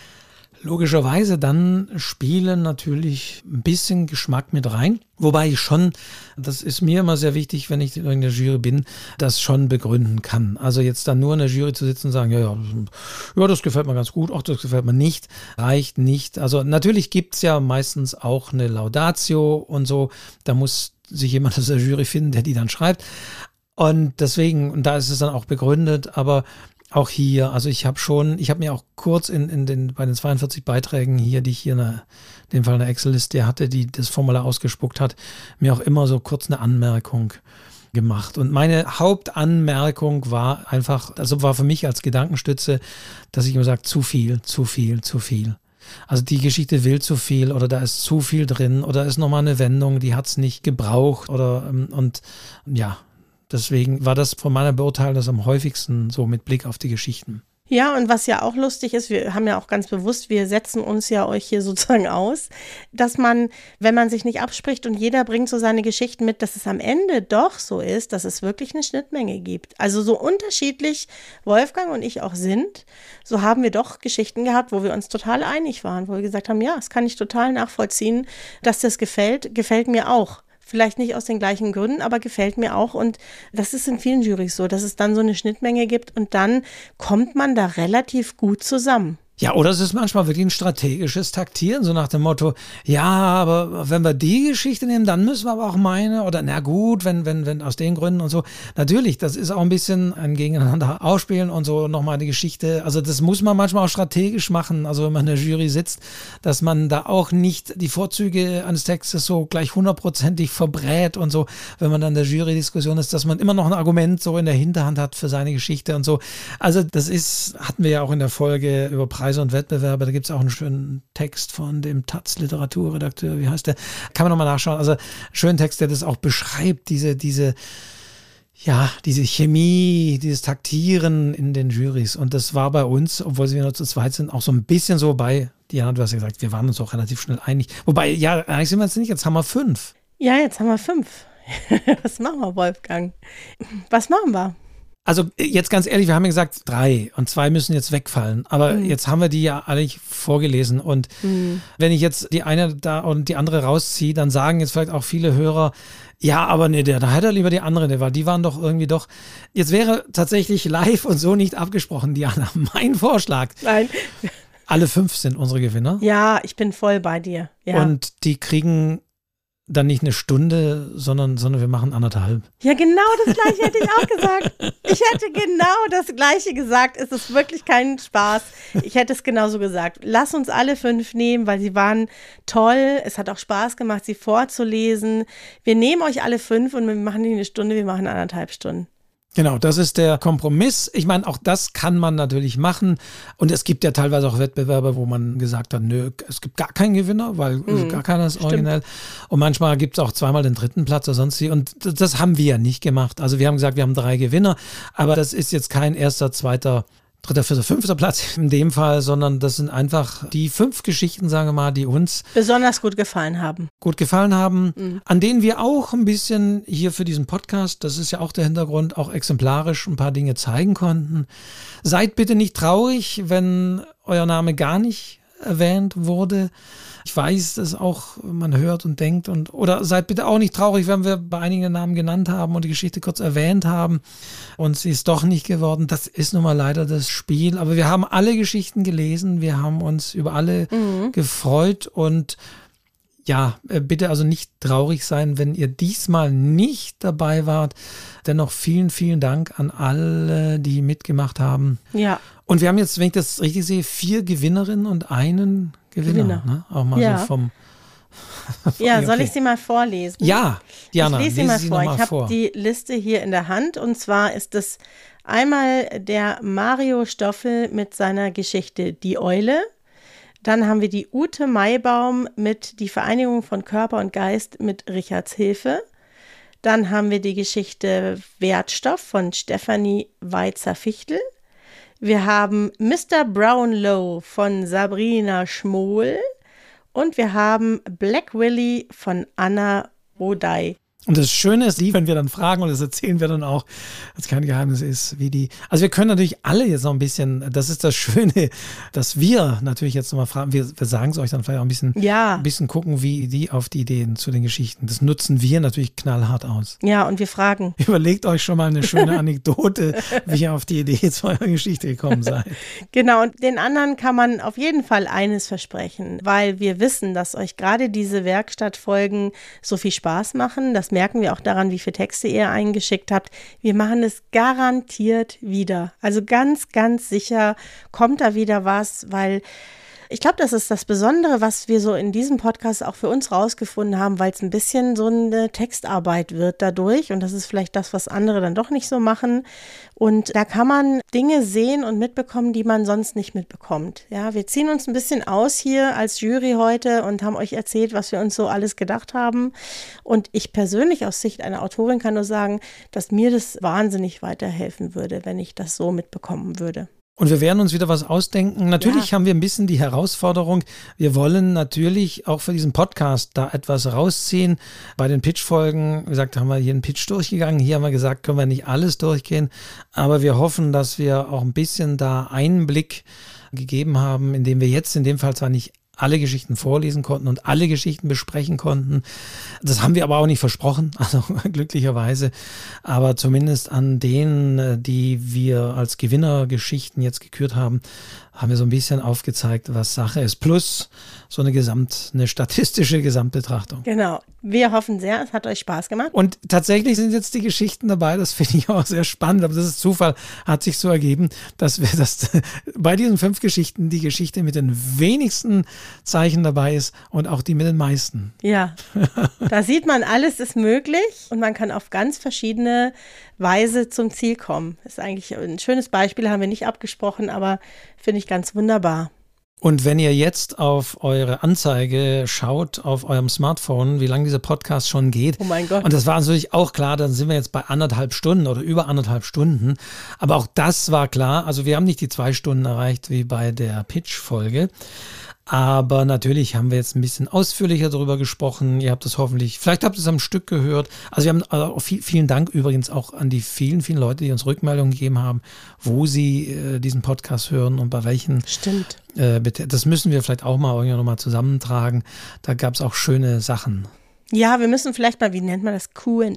Logischerweise dann spielen natürlich ein bisschen Geschmack mit rein. Wobei ich schon, das ist mir immer sehr wichtig, wenn ich in der Jury bin, das schon begründen kann. Also jetzt dann nur in der Jury zu sitzen und sagen, ja, ja, ja, das gefällt mir ganz gut, auch das gefällt mir nicht, reicht nicht. Also natürlich gibt's ja meistens auch eine Laudatio und so. Da muss sich jemand aus der Jury finden, der die dann schreibt. Und deswegen, und da ist es dann auch begründet, aber auch hier, also ich habe schon, ich habe mir auch kurz in, in den, bei den 42 Beiträgen hier, die ich hier in, der, in dem Fall in der Excel-Liste hatte, die das Formular ausgespuckt hat, mir auch immer so kurz eine Anmerkung gemacht. Und meine Hauptanmerkung war einfach, also war für mich als Gedankenstütze, dass ich immer sage, zu viel, zu viel, zu viel. Also die Geschichte will zu viel oder da ist zu viel drin oder ist nochmal eine Wendung, die hat's nicht gebraucht oder ähm, und ja, Deswegen war das von meiner Beurteilung das am häufigsten so mit Blick auf die Geschichten. Ja, und was ja auch lustig ist, wir haben ja auch ganz bewusst, wir setzen uns ja euch hier sozusagen aus, dass man, wenn man sich nicht abspricht und jeder bringt so seine Geschichten mit, dass es am Ende doch so ist, dass es wirklich eine Schnittmenge gibt. Also so unterschiedlich Wolfgang und ich auch sind, so haben wir doch Geschichten gehabt, wo wir uns total einig waren, wo wir gesagt haben, ja, das kann ich total nachvollziehen, dass das gefällt, gefällt mir auch. Vielleicht nicht aus den gleichen Gründen, aber gefällt mir auch. Und das ist in vielen Jurys so, dass es dann so eine Schnittmenge gibt und dann kommt man da relativ gut zusammen. Ja, oder es ist manchmal wirklich ein strategisches Taktieren, so nach dem Motto, ja, aber wenn wir die Geschichte nehmen, dann müssen wir aber auch meine, oder na gut, wenn, wenn, wenn aus den Gründen und so. Natürlich, das ist auch ein bisschen ein Gegeneinander ausspielen und so nochmal eine Geschichte. Also das muss man manchmal auch strategisch machen, also wenn man in der Jury sitzt, dass man da auch nicht die Vorzüge eines Textes so gleich hundertprozentig verbrät und so, wenn man dann in der Jury-Diskussion ist, dass man immer noch ein Argument so in der Hinterhand hat für seine Geschichte und so. Also das ist, hatten wir ja auch in der Folge über Preis Preise und Wettbewerbe. Da gibt es auch einen schönen Text von dem Taz Literaturredakteur, wie heißt der? Kann man nochmal nachschauen. Also schönen Text, der das auch beschreibt, diese, diese, ja, diese Chemie, dieses Taktieren in den Juries. Und das war bei uns, obwohl wir nur zu zweit sind, auch so ein bisschen so bei, Diana, du hast ja gesagt, wir waren uns auch relativ schnell einig. Wobei, ja, eigentlich sind wir jetzt nicht, jetzt haben wir fünf. Ja, jetzt haben wir fünf. Was machen wir, Wolfgang? Was machen wir? Also jetzt ganz ehrlich, wir haben ja gesagt drei und zwei müssen jetzt wegfallen. Aber mhm. jetzt haben wir die ja alle vorgelesen. Und mhm. wenn ich jetzt die eine da und die andere rausziehe, dann sagen jetzt vielleicht auch viele Hörer, ja, aber nee, der, da hätte er lieber die andere, weil die waren doch irgendwie doch. Jetzt wäre tatsächlich live und so nicht abgesprochen, Diana. Mein Vorschlag. Nein. Alle fünf sind unsere Gewinner. Ja, ich bin voll bei dir. Ja. Und die kriegen dann nicht eine Stunde, sondern, sondern wir machen anderthalb. Ja, genau das gleiche hätte ich auch gesagt. Ich hätte genau das gleiche gesagt. Es ist wirklich kein Spaß. Ich hätte es genauso gesagt. Lass uns alle fünf nehmen, weil sie waren toll. Es hat auch Spaß gemacht, sie vorzulesen. Wir nehmen euch alle fünf und wir machen nicht eine Stunde, wir machen anderthalb Stunden. Genau, das ist der Kompromiss. Ich meine, auch das kann man natürlich machen. Und es gibt ja teilweise auch Wettbewerbe, wo man gesagt hat, nö, es gibt gar keinen Gewinner, weil mhm, gar keiner ist originell. Und manchmal gibt es auch zweimal den dritten Platz oder sonst wie. Und das haben wir ja nicht gemacht. Also wir haben gesagt, wir haben drei Gewinner, aber das ist jetzt kein erster, zweiter dritter, vierter, fünfter Platz in dem Fall, sondern das sind einfach die fünf Geschichten, sagen wir mal, die uns besonders gut gefallen haben. Gut gefallen haben, mhm. an denen wir auch ein bisschen hier für diesen Podcast, das ist ja auch der Hintergrund, auch exemplarisch ein paar Dinge zeigen konnten. Seid bitte nicht traurig, wenn euer Name gar nicht erwähnt wurde. Ich weiß, dass auch man hört und denkt und oder seid bitte auch nicht traurig, wenn wir bei einigen Namen genannt haben und die Geschichte kurz erwähnt haben und sie ist doch nicht geworden. Das ist nun mal leider das Spiel. Aber wir haben alle Geschichten gelesen, wir haben uns über alle mhm. gefreut und ja, äh, bitte also nicht traurig sein, wenn ihr diesmal nicht dabei wart. Dennoch vielen, vielen Dank an alle, die mitgemacht haben. Ja. Und wir haben jetzt, wenn ich das richtig sehe, vier Gewinnerinnen und einen Gewinner. Gewinner. Ne? Auch mal ja. so vom. ja, okay. soll ich sie mal vorlesen? Ja, Diana, ich lese sie mal vor. Ich habe die Liste hier in der Hand und zwar ist es einmal der Mario Stoffel mit seiner Geschichte Die Eule. Dann haben wir die Ute Maibaum mit Die Vereinigung von Körper und Geist mit Richards Hilfe. Dann haben wir die Geschichte Wertstoff von Stefanie Weizer-Fichtel. Wir haben Mr. Brownlow von Sabrina Schmohl und wir haben Black Willy von Anna Rodey. Und das Schöne ist, wenn wir dann fragen, und das erzählen wir dann auch, dass kein Geheimnis ist, wie die. Also wir können natürlich alle jetzt noch ein bisschen, das ist das Schöne, dass wir natürlich jetzt nochmal fragen, wir, wir sagen es euch dann vielleicht auch ein bisschen, ja. ein bisschen gucken, wie die auf die Ideen zu den Geschichten. Das nutzen wir natürlich knallhart aus. Ja, und wir fragen. Überlegt euch schon mal eine schöne Anekdote, wie ihr auf die Idee zu eurer Geschichte gekommen seid. Genau, und den anderen kann man auf jeden Fall eines versprechen, weil wir wissen, dass euch gerade diese Werkstattfolgen so viel Spaß machen, dass merken wir auch daran, wie viele Texte ihr eingeschickt habt. Wir machen es garantiert wieder. Also ganz, ganz sicher kommt da wieder was, weil ich glaube, das ist das Besondere, was wir so in diesem Podcast auch für uns rausgefunden haben, weil es ein bisschen so eine Textarbeit wird dadurch. Und das ist vielleicht das, was andere dann doch nicht so machen. Und da kann man Dinge sehen und mitbekommen, die man sonst nicht mitbekommt. Ja, wir ziehen uns ein bisschen aus hier als Jury heute und haben euch erzählt, was wir uns so alles gedacht haben. Und ich persönlich aus Sicht einer Autorin kann nur sagen, dass mir das wahnsinnig weiterhelfen würde, wenn ich das so mitbekommen würde. Und wir werden uns wieder was ausdenken. Natürlich ja. haben wir ein bisschen die Herausforderung. Wir wollen natürlich auch für diesen Podcast da etwas rausziehen. Bei den Pitch-Folgen, wie gesagt, haben wir hier einen Pitch durchgegangen. Hier haben wir gesagt, können wir nicht alles durchgehen. Aber wir hoffen, dass wir auch ein bisschen da Einblick gegeben haben, indem wir jetzt in dem Fall zwar nicht alle Geschichten vorlesen konnten und alle Geschichten besprechen konnten. Das haben wir aber auch nicht versprochen, also glücklicherweise. Aber zumindest an denen, die wir als Gewinnergeschichten jetzt gekürt haben, haben wir so ein bisschen aufgezeigt, was Sache ist. Plus so eine Gesamt, eine statistische Gesamtbetrachtung. Genau. Wir hoffen sehr, es hat euch Spaß gemacht. Und tatsächlich sind jetzt die Geschichten dabei, das finde ich auch sehr spannend, aber das ist Zufall, hat sich so ergeben, dass wir das bei diesen fünf Geschichten die Geschichte mit den wenigsten Zeichen dabei ist und auch die mit den meisten. Ja, da sieht man, alles ist möglich und man kann auf ganz verschiedene Weise zum Ziel kommen. Das ist eigentlich ein schönes Beispiel, haben wir nicht abgesprochen, aber finde ich ganz wunderbar. Und wenn ihr jetzt auf eure Anzeige schaut, auf eurem Smartphone, wie lange dieser Podcast schon geht. Oh mein Gott. Und das war natürlich auch klar, dann sind wir jetzt bei anderthalb Stunden oder über anderthalb Stunden. Aber auch das war klar. Also wir haben nicht die zwei Stunden erreicht wie bei der Pitch-Folge. Aber natürlich haben wir jetzt ein bisschen ausführlicher darüber gesprochen. Ihr habt es hoffentlich, vielleicht habt ihr es am Stück gehört. Also wir haben also viel, vielen Dank übrigens auch an die vielen, vielen Leute, die uns Rückmeldungen gegeben haben, wo sie äh, diesen Podcast hören und bei welchen. Stimmt. Äh, das müssen wir vielleicht auch mal irgendwann nochmal zusammentragen. Da gab es auch schöne Sachen. Ja, wir müssen vielleicht mal, wie nennt man das, QA?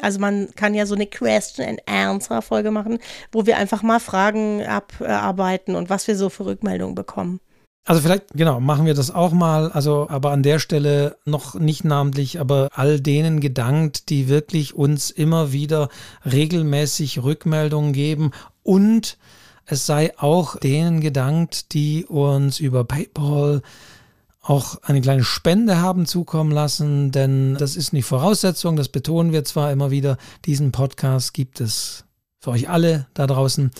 Also man kann ja so eine Question and Answer Folge machen, wo wir einfach mal Fragen abarbeiten und was wir so für Rückmeldungen bekommen. Also vielleicht, genau, machen wir das auch mal. Also, aber an der Stelle noch nicht namentlich, aber all denen gedankt, die wirklich uns immer wieder regelmäßig Rückmeldungen geben. Und es sei auch denen gedankt, die uns über PayPal auch eine kleine Spende haben zukommen lassen, denn das ist nicht Voraussetzung, das betonen wir zwar immer wieder, diesen Podcast gibt es für euch alle da draußen,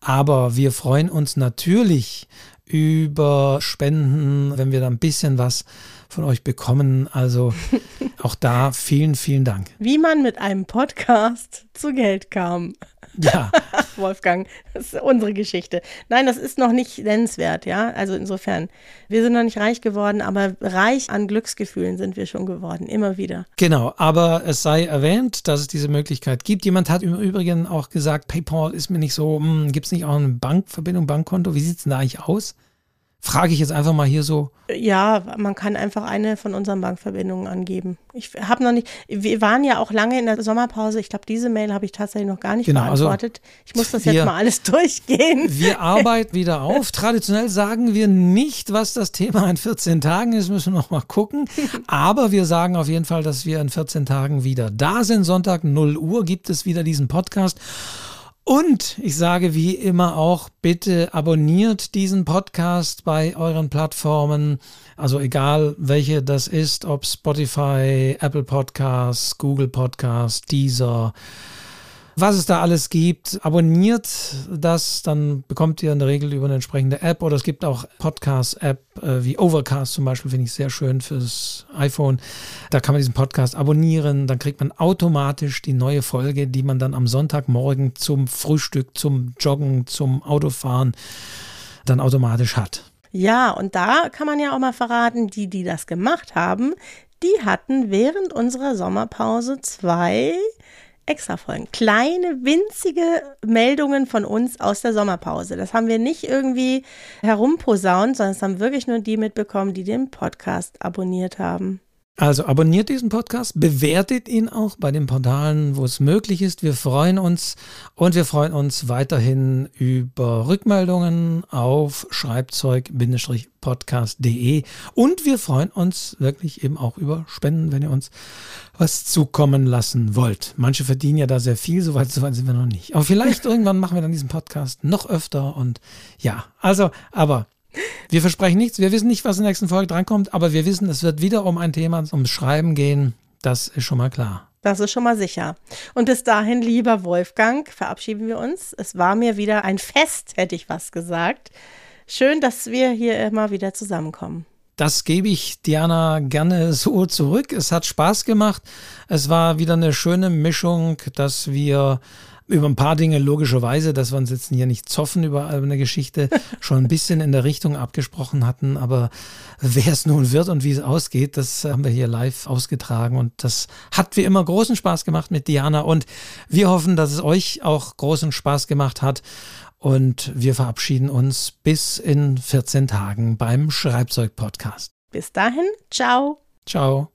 aber wir freuen uns natürlich über Spenden, wenn wir da ein bisschen was von euch bekommen. Also auch da vielen, vielen Dank. Wie man mit einem Podcast zu Geld kam. Ja. Wolfgang, das ist unsere Geschichte. Nein, das ist noch nicht nennenswert, ja. Also insofern, wir sind noch nicht reich geworden, aber reich an Glücksgefühlen sind wir schon geworden, immer wieder. Genau, aber es sei erwähnt, dass es diese Möglichkeit gibt. Jemand hat im Übrigen auch gesagt, PayPal ist mir nicht so, hm, gibt es nicht auch eine Bankverbindung, Bankkonto? Wie sieht es denn da eigentlich aus? Frage ich jetzt einfach mal hier so. Ja, man kann einfach eine von unseren Bankverbindungen angeben. Ich habe noch nicht, wir waren ja auch lange in der Sommerpause. Ich glaube, diese Mail habe ich tatsächlich noch gar nicht genau, also beantwortet. Also ich muss das wir, jetzt mal alles durchgehen. Wir arbeiten wieder auf. Traditionell sagen wir nicht, was das Thema in 14 Tagen ist, müssen wir noch mal gucken. Aber wir sagen auf jeden Fall, dass wir in 14 Tagen wieder da sind. Sonntag 0 Uhr gibt es wieder diesen Podcast. Und ich sage wie immer auch, bitte abonniert diesen Podcast bei euren Plattformen. Also egal welche das ist, ob Spotify, Apple Podcasts, Google Podcasts, Deezer, was es da alles gibt. Abonniert das, dann bekommt ihr in der Regel über eine entsprechende App oder es gibt auch Podcast-App äh, wie Overcast zum Beispiel, finde ich sehr schön fürs iPhone. Da kann man diesen Podcast abonnieren, dann kriegt man automatisch die neue Folge, die man dann am Sonntagmorgen zum Frühstück, zum Joggen, zum Autofahren dann automatisch hat. Ja, und da kann man ja auch mal verraten, die, die das gemacht haben, die hatten während unserer Sommerpause zwei Extra-Folgen. Kleine, winzige Meldungen von uns aus der Sommerpause. Das haben wir nicht irgendwie herumposaunt, sondern es haben wirklich nur die mitbekommen, die den Podcast abonniert haben. Also abonniert diesen Podcast, bewertet ihn auch bei den Portalen, wo es möglich ist. Wir freuen uns und wir freuen uns weiterhin über Rückmeldungen auf schreibzeug-podcast.de und wir freuen uns wirklich eben auch über Spenden, wenn ihr uns was zukommen lassen wollt. Manche verdienen ja da sehr viel, soweit, soweit sind wir noch nicht. Aber vielleicht irgendwann machen wir dann diesen Podcast noch öfter und ja, also, aber wir versprechen nichts. Wir wissen nicht, was in der nächsten Folge drankommt, aber wir wissen, es wird wieder um ein Thema, ums Schreiben gehen. Das ist schon mal klar. Das ist schon mal sicher. Und bis dahin, lieber Wolfgang, verabschieden wir uns. Es war mir wieder ein Fest, hätte ich was gesagt. Schön, dass wir hier immer wieder zusammenkommen. Das gebe ich Diana gerne so zurück. Es hat Spaß gemacht. Es war wieder eine schöne Mischung, dass wir über ein paar Dinge logischerweise, dass wir uns jetzt hier nicht zoffen über eine Geschichte, schon ein bisschen in der Richtung abgesprochen hatten. Aber wer es nun wird und wie es ausgeht, das haben wir hier live ausgetragen. Und das hat wie immer großen Spaß gemacht mit Diana. Und wir hoffen, dass es euch auch großen Spaß gemacht hat. Und wir verabschieden uns bis in 14 Tagen beim Schreibzeug-Podcast. Bis dahin, ciao. Ciao.